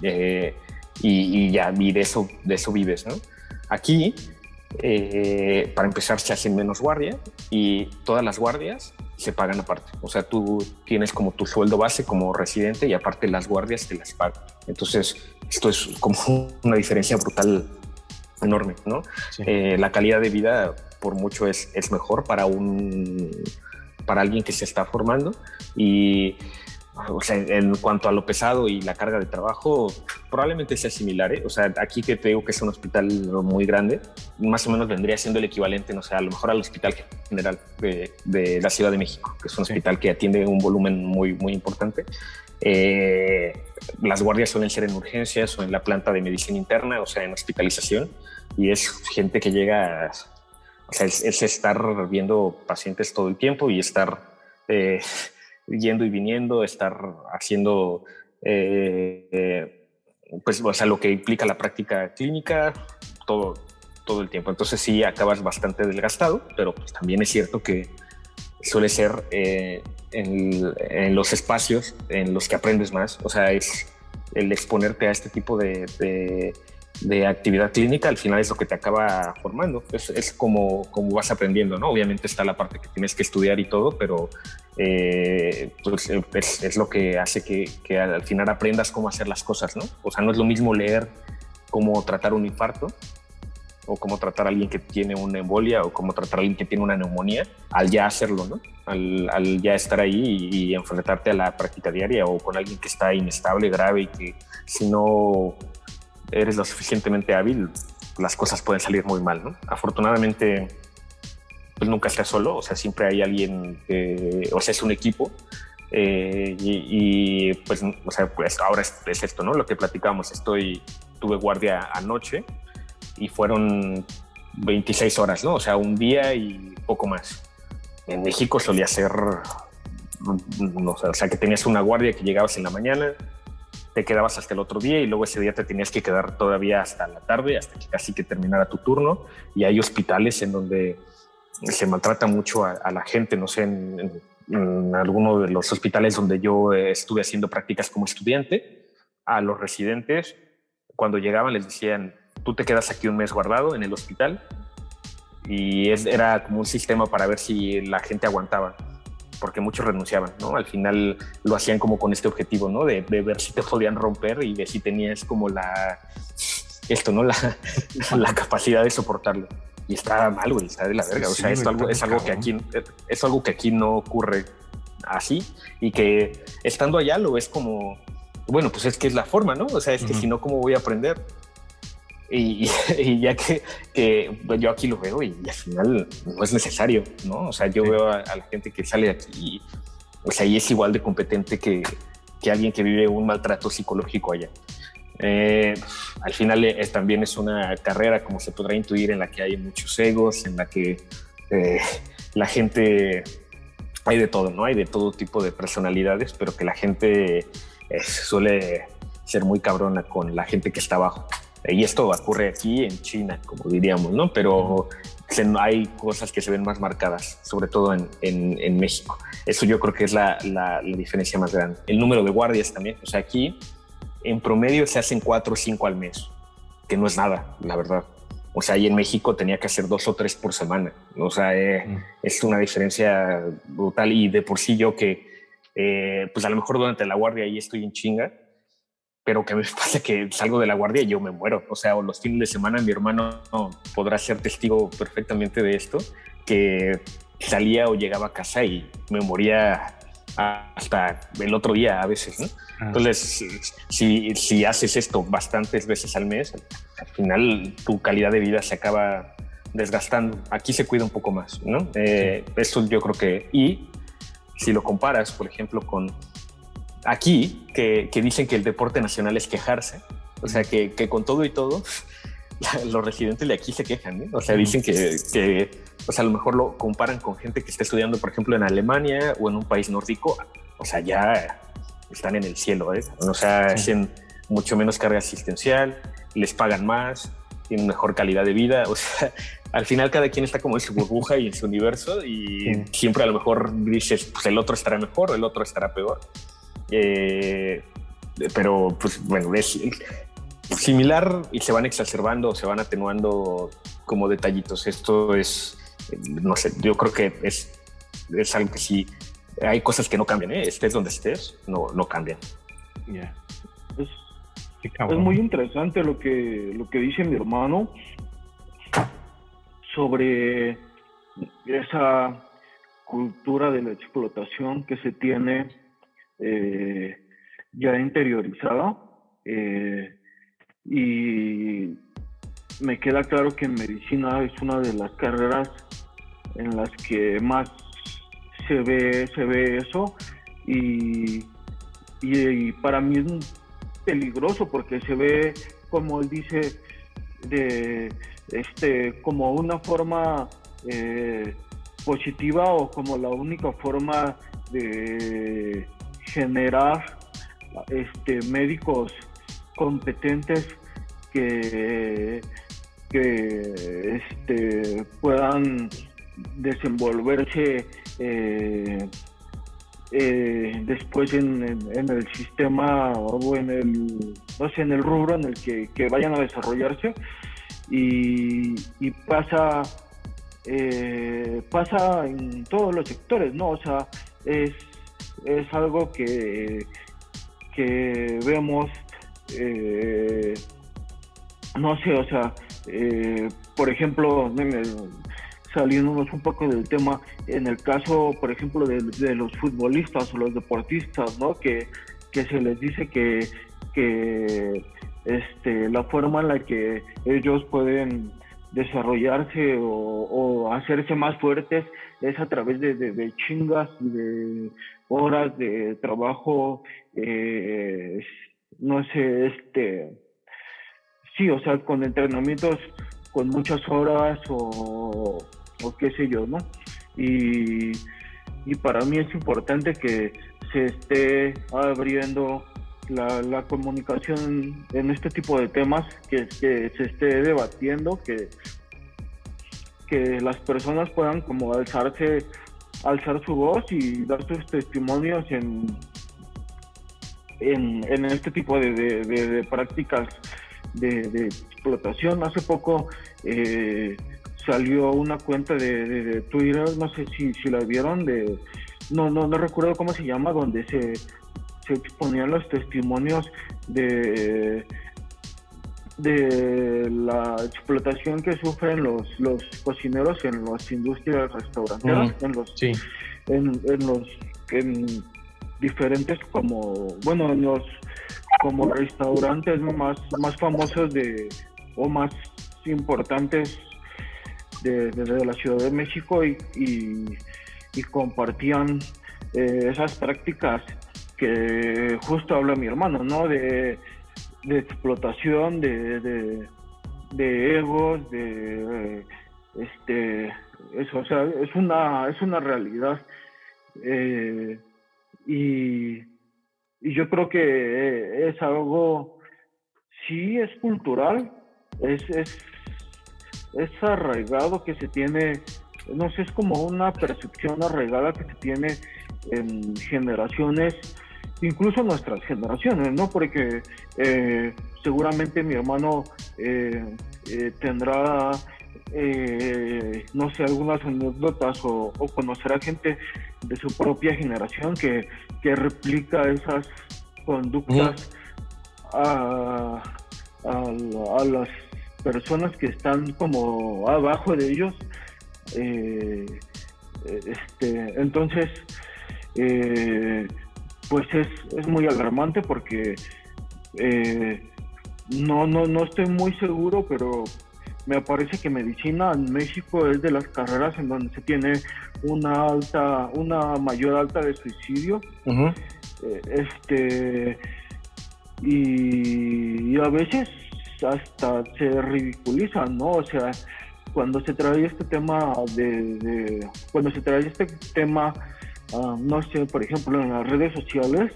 S3: eh, y, ya, y de eso, de eso vives, ¿no? Aquí, eh, para empezar, se hacen menos guardia y todas las guardias se pagan aparte. O sea, tú tienes como tu sueldo base como residente y aparte las guardias te las pagan. Entonces, esto es como una diferencia brutal enorme, ¿no? Eh, la calidad de vida por mucho es, es mejor para un para alguien que se está formando y o sea, en cuanto a lo pesado y la carga de trabajo, probablemente sea similar. ¿eh? O sea, aquí que te digo que es un hospital muy grande, más o menos vendría siendo el equivalente, no sé, a lo mejor al Hospital General de, la Ciudad de México, que es un hospital que atiende un volumen muy, muy importante. Eh, las guardias suelen ser en urgencias o en la planta de medicina interna, o sea, en hospitalización, y es gente que llega, o sea, es, estar viendo pacientes todo el tiempo y estar... Eh, yendo y viniendo, estar haciendo, eh, pues, o sea, lo que implica la práctica clínica, todo, todo el tiempo. Entonces sí, acabas bastante desgastado, pero pues también es cierto que suele ser eh, en, los espacios en los que aprendes más, o sea, es el exponerte a este tipo de actividad clínica al final es lo que te acaba formando. Es, es como, como vas aprendiendo, ¿no? Obviamente está la parte que tienes que estudiar y todo, pero eh, pues es, lo que hace que, que, al final aprendas cómo hacer las cosas, ¿no? O sea, no es lo mismo leer cómo tratar un infarto o cómo tratar a alguien que tiene una embolia o cómo tratar a alguien que tiene una neumonía al ya hacerlo, ¿no? Al, al ya estar ahí y, y enfrentarte a la práctica diaria o con alguien que está inestable, grave y que si no eres lo suficientemente hábil, las cosas pueden salir muy mal, ¿no? Afortunadamente, pues nunca estás solo, o sea, siempre hay alguien, o sea, es un equipo. Eh, y, pues, o sea, pues ahora es, esto, ¿no? Lo que platicamos, estoy, tuve guardia anoche y fueron 26 horas, ¿no? O sea, un día y poco más. En México solía ser, no, o sea, que tenías una guardia que llegabas en la mañana, te quedabas hasta el otro día y luego ese día te tenías que quedar todavía hasta la tarde, hasta que casi que terminara tu turno. Y hay hospitales en donde se maltrata mucho a, la gente, no sé, en, alguno de los hospitales donde yo estuve haciendo prácticas como estudiante, a los residentes, cuando llegaban les decían, tú te quedas aquí un mes guardado en el hospital y es, era como un sistema para ver si la gente aguantaba porque muchos renunciaban, ¿no? Al final lo hacían como con este objetivo, ¿no? De, ver si te podían romper y de si tenías como la, esto, ¿no? La, la capacidad de soportarlo. Y está mal, güey, está de la verga. o sea, esto algo, es algo que aquí, es algo que aquí no ocurre así y que estando allá lo ves como, bueno, pues es que es la forma, ¿no? O sea, es que si no, ¿cómo voy a aprender? Y, ya que, yo aquí lo veo y, al final no es necesario, ¿no? O sea, yo veo a, la gente que sale de aquí y, sea, y es igual de competente que, que alguien que vive un maltrato psicológico allá. Eh, al final es, también es una carrera, como se podrá intuir, en la que hay muchos egos, en la que eh, la gente, hay de todo, ¿no? Hay de todo tipo de personalidades, pero que la gente eh, suele ser muy cabrona con la gente que está abajo. Y esto ocurre aquí en China, como diríamos, ¿no? Pero hay cosas que se ven más marcadas, sobre todo en, en, México. Eso yo creo que es la, la, diferencia más grande. El número de guardias también. O sea, aquí en promedio se hacen cuatro o cinco al mes, que no es nada, la verdad. O sea, ahí en México tenía que hacer dos o tres por semana. O sea, eh, mm. es una diferencia brutal. Y de por sí yo que, eh, pues a lo mejor durante la guardia ahí estoy en chinga, pero que me pasa que salgo de la guardia y yo me muero. O sea, o los fines de semana mi hermano podrá ser testigo perfectamente de esto, que salía o llegaba a casa y me moría hasta el otro día a veces, ¿no? Ah. Entonces, si, si haces esto bastantes veces al mes, al final tu calidad de vida se acaba desgastando. Aquí se cuida un poco más, ¿no? Eh, Eso yo creo que... Y si lo comparas, por ejemplo, con aquí, que, dicen que el deporte nacional es quejarse, o sea, que, con todo y todo, los residentes de aquí se quejan, o sea, dicen que, o sea, a lo mejor lo comparan con gente que está estudiando, por ejemplo, en Alemania o en un país nórdico, o sea, ya están en el cielo, ¿eh? o sea, hacen mucho menos carga asistencial, les pagan más, tienen mejor calidad de vida, o sea, al final cada quien está como en su burbuja y en su universo y siempre a lo mejor dices, pues el otro estará mejor, el otro estará peor. Eh, pero, pues bueno, es similar y se van exacerbando, se van atenuando como detallitos. Esto es, no sé, yo creo que es, es algo que sí, hay cosas que no cambian, ¿eh? estés donde estés, no, no cambian.
S2: Es, es, muy interesante lo que, lo que dice mi hermano sobre esa cultura de la explotación que se tiene eh, ya interiorizada eh, y me queda claro que en medicina es una de las carreras en las que más se ve, se ve eso y, y, para mí es peligroso porque se ve, como él dice, de este como una forma eh, positiva o como la única forma de generar este, médicos competentes que, que este, puedan desenvolverse eh, eh, después en, el sistema o en el, no sé, en el rubro en el que, vayan a desarrollarse y, pasa eh, pasa en todos los sectores, ¿no? O sea, es es algo que, que vemos, eh, no sé, o sea, eh, por ejemplo, saliéndonos un poco del tema, en el caso, por ejemplo, de, los futbolistas o los deportistas, ¿no? Que, que se les dice que, que este, la forma en la que ellos pueden desarrollarse o, hacerse más fuertes es a través de, de, chingas y de horas de trabajo, eh, no sé, este, sí, o sea, con entrenamientos con muchas horas o, o qué sé yo, ¿no? Y, y para mí es importante que se esté abriendo la, comunicación en este tipo de temas, que, que se esté debatiendo, que, que las personas puedan como alzarse, alzar su voz y dar sus testimonios en, en, este tipo de, prácticas de, explotación. Hace poco eh, salió una cuenta de, Twitter, no sé si, si la vieron, de no, no, no recuerdo cómo se llama, donde se se exponían los testimonios de de la explotación que sufren los, los cocineros en las industrias restauranteras, en los en, los en diferentes como bueno en los como restaurantes más más famosos de o más importantes de, la Ciudad de México y, y, compartían eh, esas prácticas que justo habla mi hermano, ¿no? De, explotación, de, de, egos, de este eso, o sea, es una, es una realidad. Eh, y, y yo creo que es algo, sí es cultural, es, es, es arraigado que se tiene, no sé, es como una percepción arraigada que se tiene en generaciones, incluso nuestras generaciones, ¿no? Porque eh, seguramente mi hermano eh, eh, tendrá, no sé, algunas anécdotas o, conocerá gente de su propia generación que, que replica esas conductas a, a, las personas que están como abajo de ellos. este, entonces, eh, pues es, es, muy alarmante porque eh, no, no, no estoy muy seguro, pero me parece que medicina en México es de las carreras en donde se tiene una alta, una mayor alta de suicidio. Eh, este y, a veces hasta se ridiculizan, ¿no? O sea, cuando se trae este tema de cuando se trae este tema Ah, no sé, por ejemplo, en las redes sociales,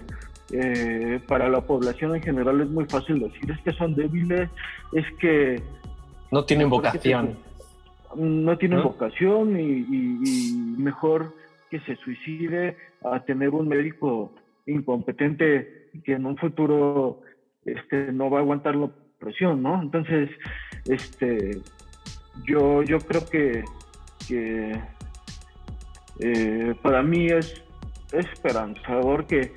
S2: eh, para la población en general es muy fácil decir, es que son débiles, es que...
S3: No tienen vocación.
S2: no tienen vocación y, mejor que se suicide a tener un médico incompetente que en un futuro este, no va a aguantar la presión, ¿no? Entonces, este, yo, yo creo que, que eh, para mí es esperanzador que,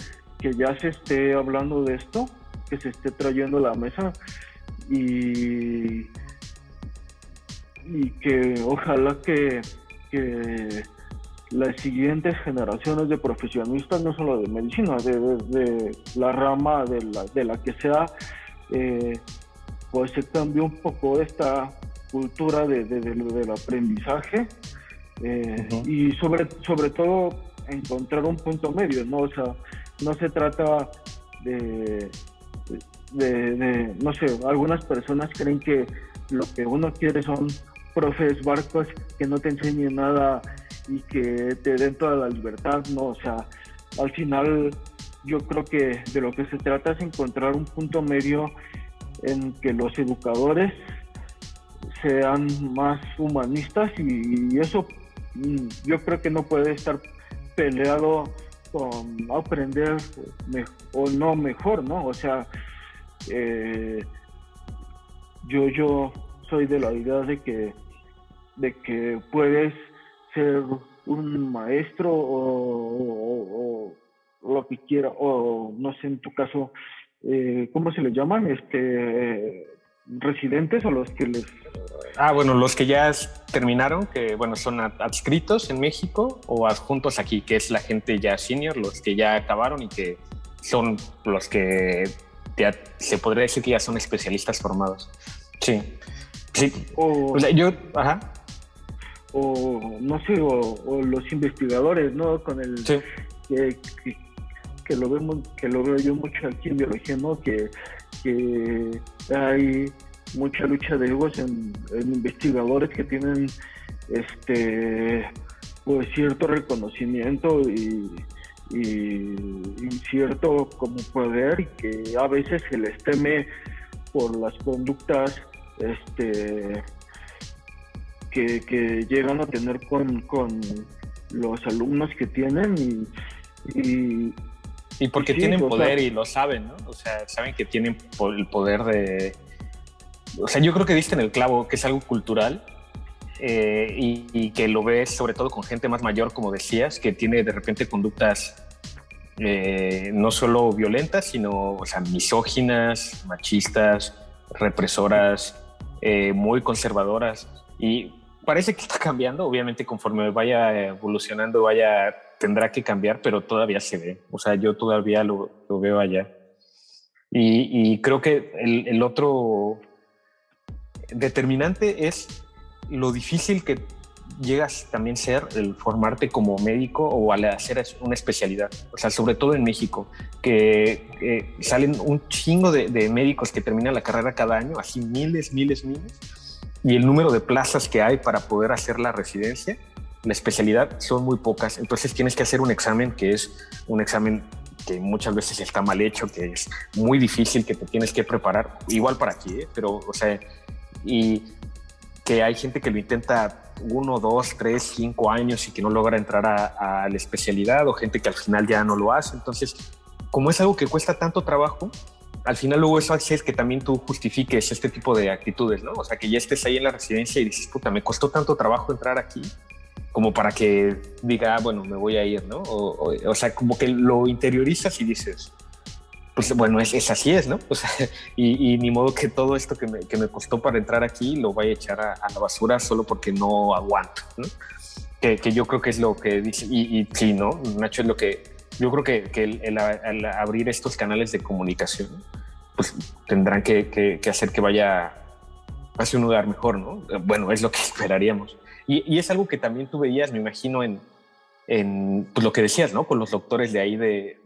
S2: ya se esté hablando de esto, que se esté trayendo a la mesa y, y que ojalá que, las siguientes generaciones de profesionistas, no solo de medicina, de, la rama de la, de la que sea, eh, pues se cambie un poco esta cultura de, del aprendizaje eh, y sobre, sobre todo encontrar un punto medio, ¿no? O sea, no se trata de, de, no sé, algunas personas creen que lo que uno quiere son profes barcos que no te enseñen nada y que te den toda la libertad, ¿no? O sea, al final yo creo que de lo que se trata es encontrar un punto medio en que los educadores sean más humanistas y eso yo creo que no puede estar peleado con aprender o no mejor, ¿no? O sea, eh, yo, yo soy de la idea de que, de que puedes ser un maestro o, lo que quiera, o no sé, en tu caso, eh, ¿cómo se le llaman? Este, residentes o los que les...
S3: Ah, bueno, los que ya terminaron, que bueno, son adscritos en México o adjuntos aquí, que es la gente ya senior, los que ya acabaron y que son los que se podría decir que ya son especialistas formados. Sí. Sí. O, sea, yo, ajá.
S2: O no sé, o, los investigadores, ¿no? Con el que, que, lo vemos, que lo veo yo mucho aquí en biología, ¿no? Que que hay mucha lucha de egos en, investigadores que tienen este pues cierto reconocimiento y, cierto como poder y que a veces se les teme por las conductas este que, llegan a tener con, con los alumnos que tienen y,
S3: y porque tienen poder y lo saben, ¿no? O sea, saben que tienen el poder de... O sea, yo creo que diste en el clavo, que es algo cultural eh, y, que lo ves sobre todo con gente más mayor, como decías, que tiene de repente conductas eh, no solo violentas, sino o sea, misóginas, machistas, represoras, eh, muy conservadoras. Y parece que está cambiando, obviamente conforme vaya evolucionando, vaya tendrá que cambiar, pero todavía se ve. O sea, yo todavía lo, veo allá. Y, creo que el, otro determinante es lo difícil que llegas también ser el formarte como médico o al hacer una especialidad. O sea, sobre todo en México, que salen un chingo de, médicos que terminan la carrera cada año, así miles, miles, miles, y el número de plazas que hay para poder hacer la residencia la especialidad son muy pocas, entonces tienes que hacer un examen que es un examen que muchas veces está mal hecho, que es muy difícil, que te tienes que preparar, igual para aquí, ¿eh? pero, o sea, y que hay gente que lo intenta uno, dos, tres, cinco años y que no logra entrar a, la especialidad o gente que al final ya no lo hace. Entonces, como es algo que cuesta tanto trabajo, al final luego eso hace que también tú justifiques este tipo de actitudes, ¿no? O sea, que ya estés ahí en la residencia y dices, puta, me costó tanto trabajo entrar aquí como para que diga, ah, bueno, me voy a ir, ¿no? O, sea, como que lo interiorizas y dices, pues bueno, es, así es, ¿no? O sea, y, ni modo que todo esto que me, que me, costó para entrar aquí lo vaya a echar a, la basura solo porque no aguanto, ¿no? Que, que, yo creo que es lo que dice, y, y, sí, ¿no? Nacho es lo que, yo creo que, que el, abrir estos canales de comunicación, pues tendrán que, que hacer que vaya hacia un lugar mejor, ¿no? Bueno, es lo que esperaríamos. Y, es algo que también tú veías, me imagino, en, en pues, lo que decías, ¿no? Con los doctores de ahí de,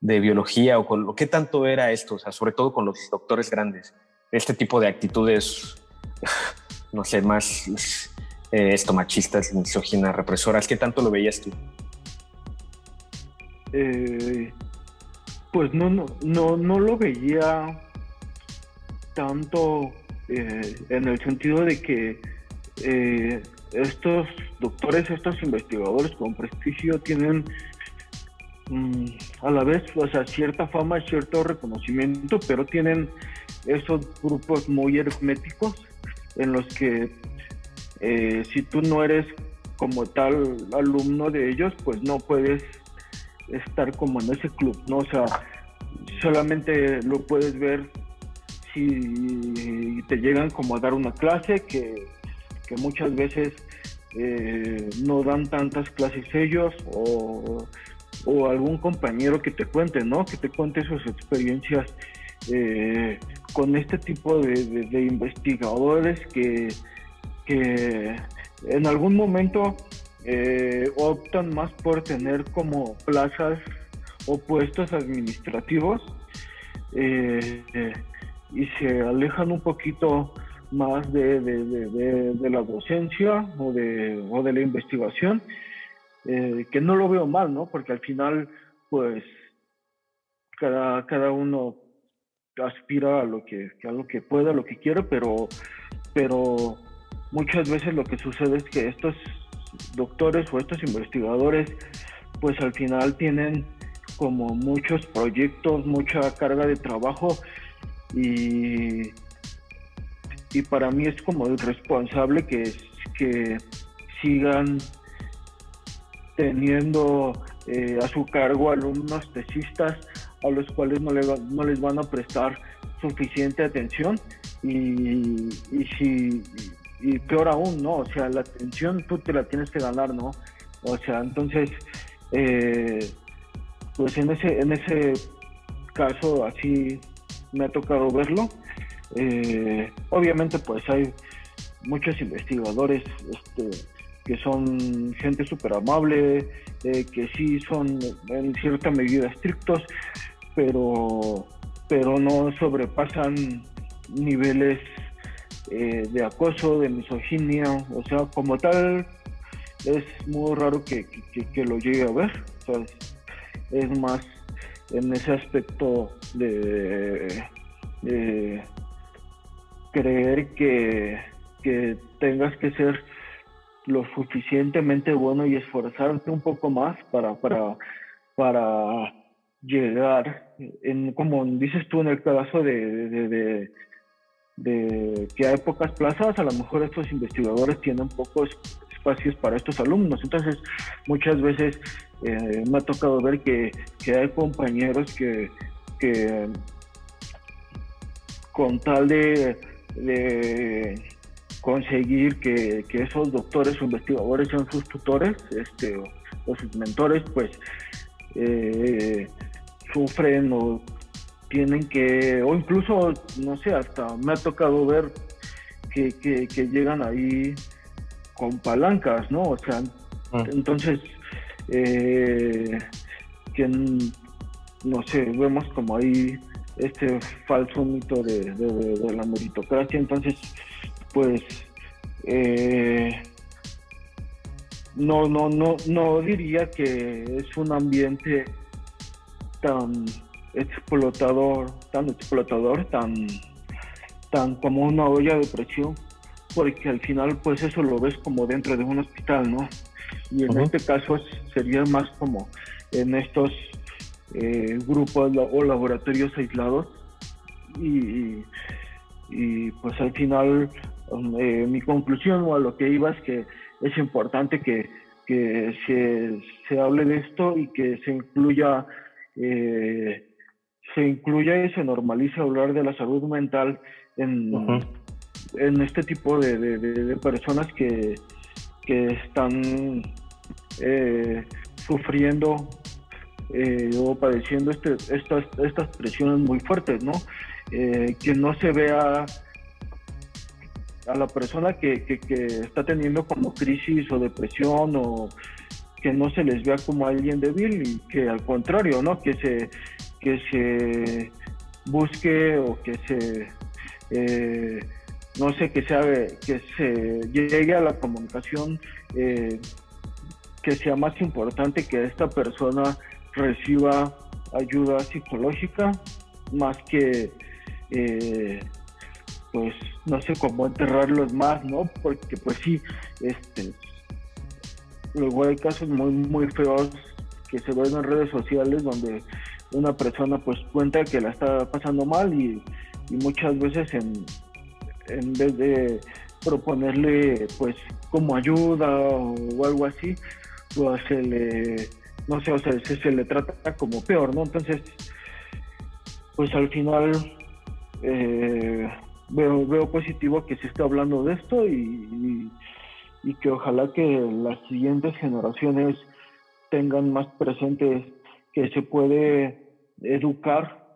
S3: de, biología o con lo que tanto era esto, o sea, sobre todo con los doctores grandes, este tipo de actitudes, no sé, más eh, estomachistas, misóginas, represoras, ¿qué tanto lo veías tú?
S2: Eh, pues no, no, no, no lo veía tanto eh, en el sentido de que eh, estos doctores, estos investigadores con prestigio tienen mm, a la vez, o sea, cierta fama, cierto reconocimiento, pero tienen esos grupos muy herméticos en los que eh, si tú no eres como tal alumno de ellos, pues no puedes estar como en ese club, ¿no? O sea, solamente lo puedes ver si te llegan como a dar una clase que que muchas veces eh, no dan tantas clases ellos o, algún compañero que te cuente, ¿no? Que te cuente sus experiencias eh, con este tipo de, investigadores que, en algún momento eh, optan más por tener como plazas o puestos administrativos y se alejan un poquito más de, de, la docencia o de, o de la investigación, eh, que no lo veo mal, ¿no? Porque al final, pues, cada, cada uno aspira a lo que, a lo que pueda, a lo que quiera, pero, pero muchas veces lo que sucede es que estos doctores o estos investigadores, pues al final tienen como muchos proyectos, mucha carga de trabajo y y para mí es como irresponsable que, que sigan teniendo eh, a su cargo alumnos tesistas a los cuales no, le no les van a prestar suficiente atención y, y si y peor aún, ¿no? O sea, la atención tú te la tienes que ganar, ¿no? O sea, entonces, eh, pues en ese, en ese caso así me ha tocado verlo eh, obviamente pues hay muchos investigadores este, que son gente súper amable, eh, que sí son en cierta medida estrictos, pero, pero no sobrepasan niveles eh, de acoso, de misoginia, o sea, como tal es muy raro que, lo llegue a ver, es más en ese aspecto de, de creer que, tengas que ser lo suficientemente bueno y esforzarte un poco más para, para, para llegar, en, como dices tú en el caso de, de, que hay pocas plazas, a lo mejor estos investigadores tienen pocos espacios para estos alumnos. Entonces, muchas veces eh, me ha tocado ver que, que hay compañeros que, que con tal de de conseguir que, esos doctores o investigadores sean sus tutores este, o, sus mentores, pues eh, sufren o tienen que, o incluso, no sé, hasta me ha tocado ver que, llegan ahí con palancas, ¿no? O sea, ah. entonces, eh, que no sé, vemos como ahí este falso mito de, la meritocracia. Entonces, pues, eh, no, no, no, no diría que es un ambiente tan explotador, tan explotador, tan, tan como una olla de presión, porque al final pues eso lo ves como dentro de un hospital, ¿no? Y en este caso sería más como en estos eh, grupos o laboratorios aislados. Y, y, pues al final um, eh, mi conclusión o a lo que iba es que es importante que, que se, se, hable de esto y que se incluya eh, se incluya y se normalice hablar de la salud mental en, en este tipo de, de, personas que, que están eh, sufriendo eh, o padeciendo este, estas, estas presiones muy fuertes, ¿no? Eh, que no se vea a la persona que, que, está teniendo como crisis o depresión o que no se les vea como alguien débil y que al contrario, ¿no? Que se, que se busque o que se eh, no sé que sea que se llegue a la comunicación eh, que sea más importante que esta persona reciba ayuda psicológica más que eh, pues no sé cómo enterrarlos más no porque pues sí este luego hay casos muy muy feos que se ven en redes sociales donde una persona pues cuenta que la está pasando mal y, muchas veces en, en vez de proponerle pues como ayuda o, algo así, pues se le, no sé, o sea, se, le trata como peor, ¿no? Entonces, pues al final eh, veo, veo positivo que se esté hablando de esto y, y que ojalá que las siguientes generaciones tengan más presentes que se puede educar,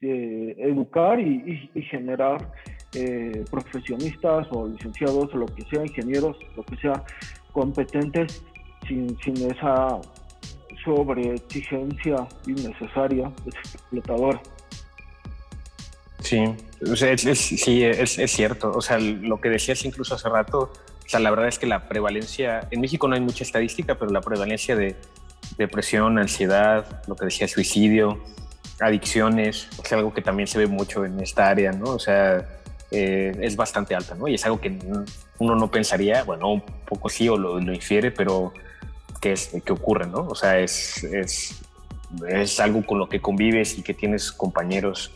S2: eh, educar y, generar eh, profesionistas o licenciados o lo que sea, ingenieros, lo que sea, competentes sin, sin esa sobreexigencia innecesaria, explotadora.
S3: Sí, es, sí, es, es, cierto. O sea, lo que decías incluso hace rato, o sea, la verdad es que la prevalencia, en México no hay mucha estadística, pero la prevalencia de, depresión, ansiedad, lo que decía, suicidio, adicciones, es algo que también se ve mucho en esta área, ¿no? O sea, eh, es bastante alta, ¿no? Y es algo que uno no pensaría, bueno, un poco sí o lo, infiere, pero que, es, que ocurre, ¿no? O sea, es, es, es algo con lo que convives y que tienes compañeros.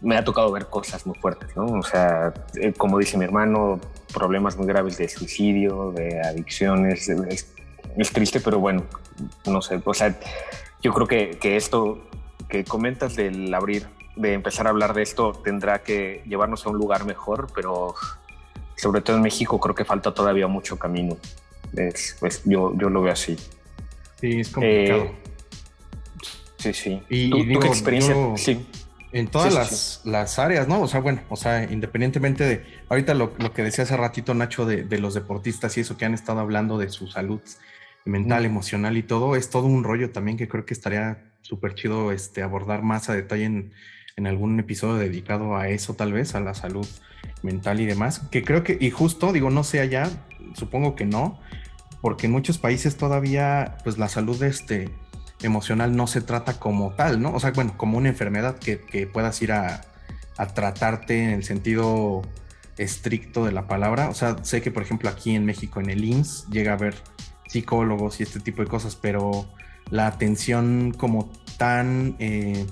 S3: Me ha tocado ver cosas muy fuertes, ¿no? O sea, eh, como dice mi hermano, problemas muy graves de suicidio, de adicciones, es, es triste, pero bueno, no sé, o sea, yo creo que, que esto que comentas del abrir, de empezar a hablar de esto, tendrá que llevarnos a un lugar mejor, pero sobre todo en México creo que falta todavía mucho camino. Pues yo, yo lo veo así.
S1: Sí, es complicado.
S3: Eh, sí, sí.
S1: Y, ¿Tu, experiencia? sí. En todas las, las, áreas, ¿no? O sea, bueno, o sea, independientemente de, ahorita lo, lo que decía hace ratito Nacho de, de, los deportistas y eso que han estado hablando de su salud mental, emocional y todo, es todo un rollo también que creo que estaría súper chido este, abordar más a detalle en, en, algún episodio dedicado a eso, tal vez, a la salud mental y demás. Que creo que, y justo, digo, no sé allá, supongo que no, porque en muchos países todavía, pues la salud este, emocional no se trata como tal, ¿no? O sea, bueno, como una enfermedad que, que puedas ir a, a tratarte en el sentido estricto de la palabra. O sea, sé que, por ejemplo, aquí en México, en el INS, llega a haber psicólogos y este tipo de cosas, pero la atención como tan, eh,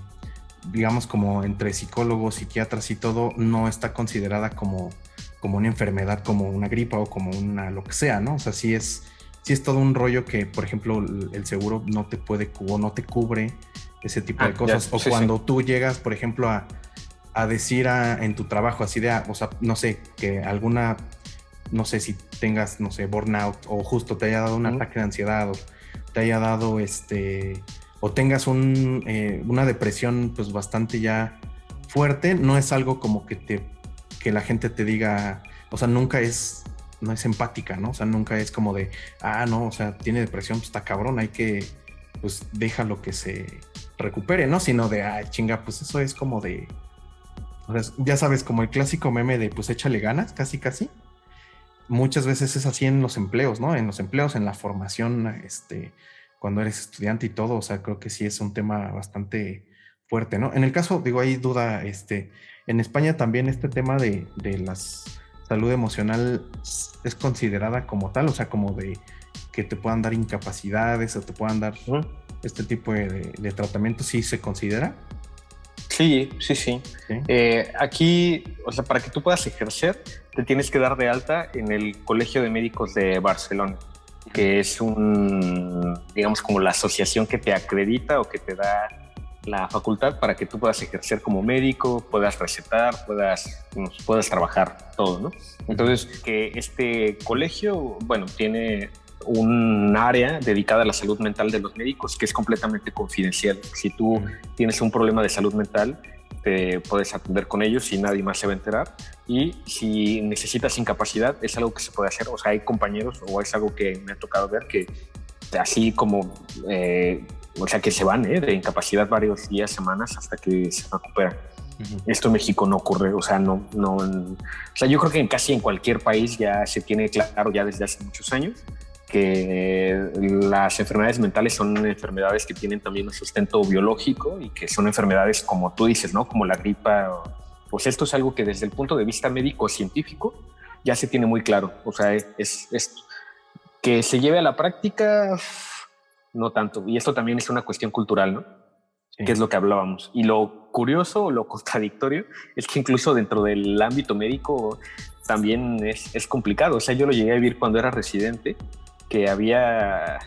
S1: digamos, como entre psicólogos, psiquiatras y todo, no está considerada como, como una enfermedad, como una gripa o como una lo que sea, ¿no? O sea, sí es, sí es todo un rollo que, por ejemplo, el seguro no te puede o no te cubre ese tipo de ah, cosas. o cuando tú llegas, por ejemplo, a, a decir en tu trabajo así de, ah, o sea, no sé, que alguna no sé si tengas, no sé, burnout o justo te haya dado un ataque de ansiedad o te haya dado este, o tengas un, eh, una depresión pues bastante ya fuerte, no es algo como que te, que la gente te diga, o sea, nunca es, no es empática, ¿no? O sea, nunca es como de, ah, no, o sea, tiene depresión, pues está cabrón, hay que, pues déjalo que se recupere, ¿no? Sino de, ah, chinga, pues eso es como de, o sea, ya sabes, como el clásico meme de, pues échale ganas, casi, casi muchas veces es así en los empleos, ¿no? En los empleos, en la formación este, cuando eres estudiante y todo, o sea, creo que sí es un tema bastante fuerte, ¿no? En el caso, digo, hay duda, este, en España también este tema de, de la salud emocional es considerada como tal, o sea, como de que te puedan dar incapacidades o te puedan dar este tipo de, de, tratamiento, ¿sí se considera?
S3: Sí, sí, sí. Eh, aquí, o sea, para que tú puedas ejercer, te tienes que dar de alta en el Colegio de Médicos de Barcelona, que es un, digamos, como la asociación que te acredita o que te da la facultad para que tú puedas ejercer como médico, puedas recetar, puedas, puedas trabajar todo, ¿no? Entonces, que este colegio, bueno, tiene un área dedicada a la salud mental de los médicos que es completamente confidencial. Si tú tienes un problema de salud mental, te puedes atender con ellos y nadie más se va a enterar. Y si necesitas incapacidad, es algo que se puede hacer. O sea, hay compañeros o es algo que me ha tocado ver que así como, eh, o sea, que se van ¿eh? de incapacidad varios días, semanas hasta que se recuperan. Esto en México no ocurre, o sea, no, no, o sea, yo creo que en casi en cualquier país ya se tiene claro ya desde hace muchos años que las enfermedades mentales son enfermedades que tienen también un sustento biológico y que son enfermedades como tú dices, ¿no? Como la gripa. Pues esto es algo que desde el punto de vista médico científico ya se tiene muy claro. O sea, es, es que se lleve a la práctica, no tanto. Y esto también es una cuestión cultural, ¿no? Que es lo que hablábamos. Y lo curioso, lo contradictorio, es que incluso dentro del ámbito médico también es, es complicado. O sea, yo lo llegué a vivir cuando era residente que había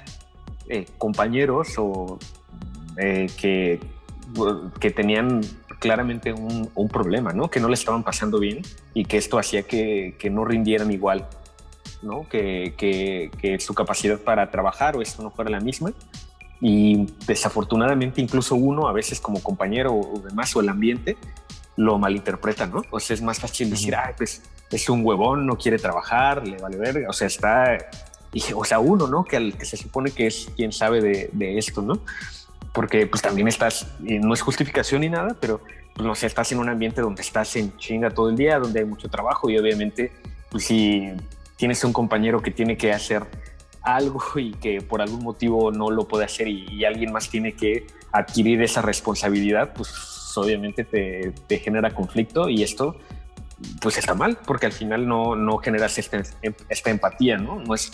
S3: eh, compañeros o eh, que, que tenían claramente un, problema, ¿no? Que no le estaban pasando bien y que esto hacía que, que no rindieran igual, ¿no? Que, que, su capacidad para trabajar o esto no fuera la misma. Y desafortunadamente incluso uno, a veces como compañero o demás, o el ambiente, lo malinterpreta, ¿no? O sea, es más fácil decir, ah, pues es un huevón, no quiere trabajar, le vale verga, o sea, está y, o sea, uno, ¿no? Que, al, que se supone que es quien sabe de, de esto, ¿no? Porque pues también estás, no es justificación ni nada, pero pues, no sé, estás en un ambiente donde estás en chinga todo el día, donde hay mucho trabajo y obviamente, pues si tienes un compañero que tiene que hacer algo y que por algún motivo no lo puede hacer y, alguien más tiene que adquirir esa responsabilidad, pues obviamente te, te, genera conflicto y esto pues está mal porque al final no, no generas esta, esta empatía, ¿no? No es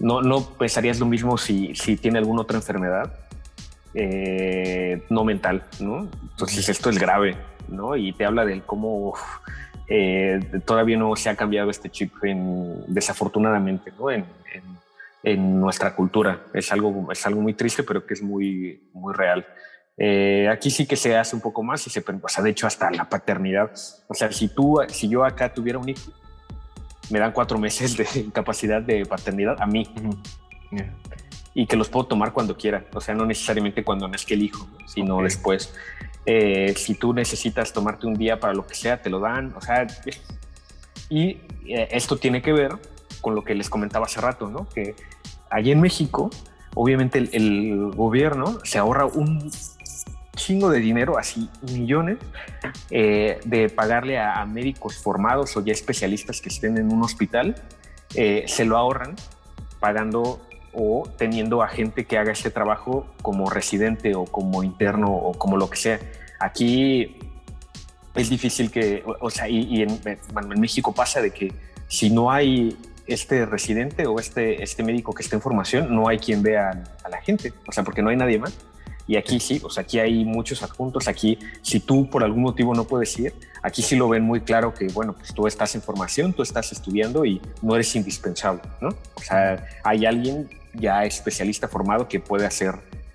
S3: no, no pensarías lo mismo si, si tiene alguna otra enfermedad eh, no mental, ¿no? Entonces esto es grave, ¿no? Y te habla de cómo eh, todavía no se ha cambiado este chip desafortunadamente, ¿no? En, nuestra cultura. Es algo, es algo muy triste, pero que es muy, muy real. Eh, aquí sí que se hace un poco más y se, o sea, de hecho hasta la paternidad. O sea, si tú, si yo acá tuviera un hijo, me dan cuatro meses de incapacidad de paternidad a mí. Y que los puedo tomar cuando quiera. O sea, no necesariamente cuando nazca el hijo, sino después. Eh, si tú necesitas tomarte un día para lo que sea, te lo dan. O sea, y eh, esto tiene que ver con lo que les comentaba hace rato, ¿no? Que allí en México, obviamente el gobierno se ahorra un chingo de dinero, así millones, eh, de pagarle a, médicos formados o ya especialistas que estén en un hospital, eh, se lo ahorran pagando o teniendo a gente que haga este trabajo como residente o como interno o como lo que sea. Aquí es difícil que, o, sea, y, en, México pasa de que si no hay este residente o este, este médico que esté en formación, no hay quien vea a la gente, o sea, porque no hay nadie más. Y aquí sí, o sea, aquí hay muchos adjuntos. Aquí, si tú por algún motivo no puedes ir, aquí sí lo ven muy claro que, bueno, pues tú estás en formación, tú estás estudiando y no eres indispensable, ¿no? O sea, hay alguien ya especialista formado que puede hacer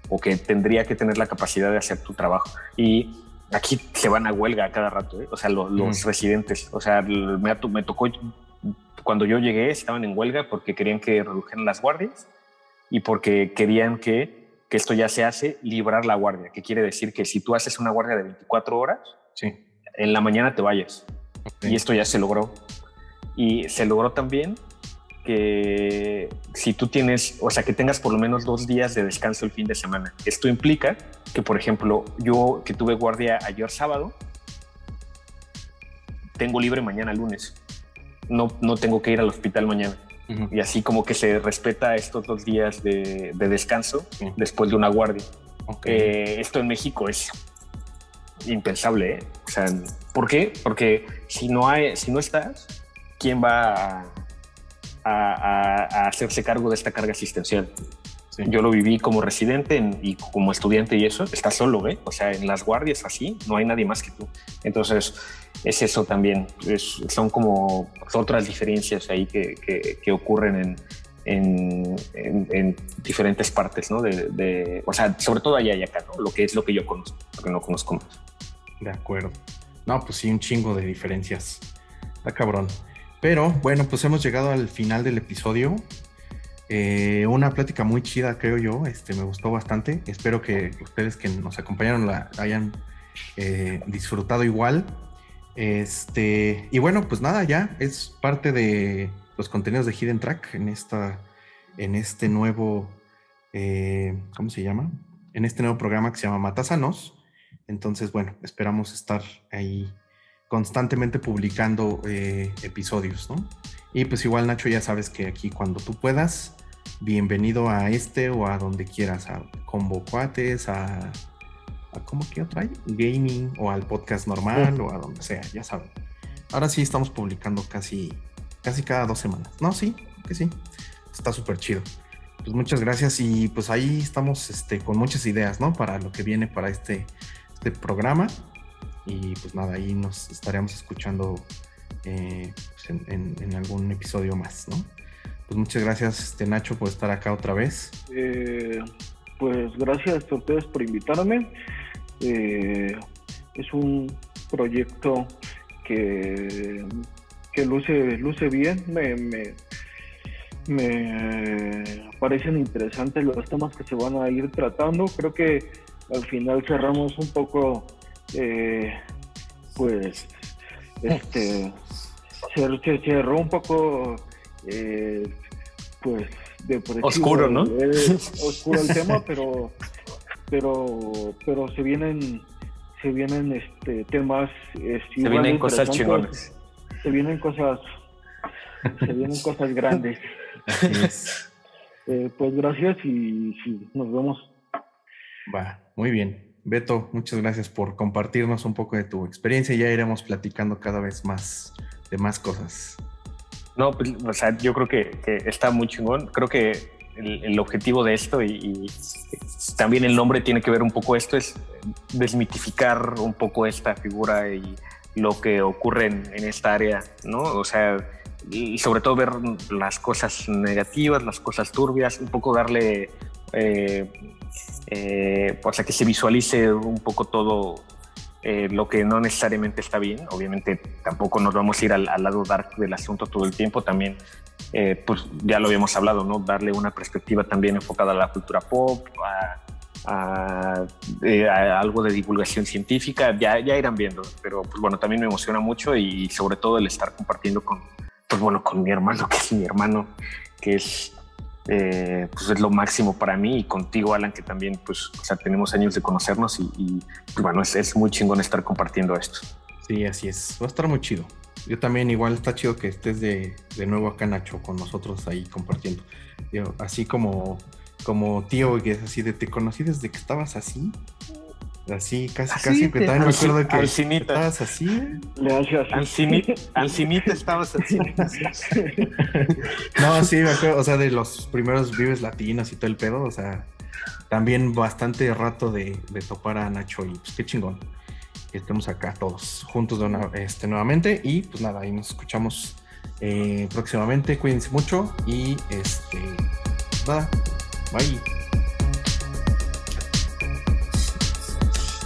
S3: o que tendría que tener la capacidad de hacer tu trabajo. Y aquí se van a huelga a cada rato, ¿eh? o sea, los residentes. O sea, me, me tocó, cuando yo llegué, estaban en huelga porque querían que redujeran las guardias y porque querían que que esto ya se hace librar la guardia, que quiere decir que si tú haces una guardia de 24 horas,
S1: sí.
S3: en la mañana te vayas. Y esto ya se logró. Y se logró también que si tú tienes, o sea, que tengas por lo menos dos días de descanso el fin de semana. Esto implica que, por ejemplo, yo que tuve guardia ayer sábado, tengo libre mañana lunes. No, no tengo que ir al hospital mañana. Y así como que se respeta estos dos días de, descanso después de una guardia. Eh, esto en México es impensable. ¿eh? O sea, ¿por qué? Porque si no, hay, si no estás, ¿quién va a, hacerse cargo de esta carga asistencial? Yo lo viví como residente y como estudiante y eso, estás solo, ¿eh? O sea, en las guardias así, no hay nadie más que tú. Entonces, es eso también. son como otras diferencias ahí que, que, ocurren en, en, diferentes partes, ¿no? De, o sea, sobre todo allá y acá, ¿no? Lo que es lo que yo conozco, lo que no conozco más.
S1: De acuerdo. No, pues sí, un chingo de diferencias. Está cabrón. Pero bueno, pues hemos llegado al final del episodio. Eh, una plática muy chida, creo yo. Este, me gustó bastante. Espero que ustedes que nos acompañaron la hayan eh, disfrutado igual. Este, y bueno, pues nada, ya es parte de los contenidos de Hidden Track en esta, en este nuevo, eh, ¿cómo se llama? En este nuevo programa que se llama Matasanos. Entonces, bueno, esperamos estar ahí constantemente publicando episodios, ¿no? Y pues igual, Nacho, ya sabes que aquí cuando tú puedas, bienvenido a este o a donde quieras, a Combo Cuates, a, ¿cómo que otra hay? Gaming o al podcast normal o a donde sea, ya saben. Ahora sí estamos publicando casi, casi cada dos semanas. No, sí, que sí. Está súper chido. Pues muchas gracias y pues ahí estamos este, con muchas ideas, ¿no? Para lo que viene para este este programa. Y pues nada, ahí nos estaremos escuchando eh, pues, en, algún episodio más, ¿no? Pues muchas gracias, este Nacho, por estar acá otra vez.
S2: Eh, pues gracias a ustedes por invitarme. Eh, es un proyecto que, que luce, luce bien. Me, me, me parecen interesantes los temas que se van a ir tratando. Creo que al final cerramos un poco, eh, pues, este, se, cerró un poco, eh, pues,
S3: Oscuro, ¿no?
S2: oscuro el tema, pero, pero, pero se vienen, se vienen, este, temas.
S3: se vienen cosas chingones.
S2: Se vienen cosas, se vienen cosas grandes. Eh, pues gracias y nos vemos.
S1: Va, muy bien. Beto, muchas gracias por compartirnos un poco de tu experiencia. Ya iremos platicando cada vez más de más cosas.
S3: No, pues, o sea, yo creo que, está muy chingón. Creo que el, objetivo de esto y, también el nombre tiene que ver un poco esto, es desmitificar un poco esta figura y lo que ocurre en, esta área, ¿no? O sea, y sobre todo ver las cosas negativas, las cosas turbias, un poco darle eh, eh, o sea, que se visualice un poco todo eh, lo que no necesariamente está bien. Obviamente tampoco nos vamos a ir al, lado dark del asunto todo el tiempo. También, eh, pues ya lo habíamos hablado, ¿no? Darle una perspectiva también enfocada a la cultura pop, a, algo de divulgación científica. Ya, ya irán viendo. Pero pues bueno, también me emociona mucho y sobre todo el estar compartiendo con, pues bueno, con mi hermano, que es mi hermano, que es eh, pues es lo máximo para mí y contigo, Alan, que también, pues, o sea, tenemos años de conocernos y, pues, bueno, es, muy chingón estar compartiendo esto.
S1: Sí, así es. Va a estar muy chido. Yo también, igual está chido que estés de, de nuevo acá, Nacho, con nosotros ahí compartiendo. Así como, como tío, que es así de te conocí desde que estabas así. Así, casi, casi, que también me acuerdo que estabas así.
S2: Le
S3: así. Alcinita, estabas así.
S1: no, sí, me acuerdo, o sea, de los primeros Vives Latinos y todo el pedo, o sea, también bastante rato de, topar a Nacho y pues qué chingón que estemos acá todos juntos de una, este, nuevamente y pues nada, ahí nos escuchamos eh, próximamente, cuídense mucho y este, nada, bye.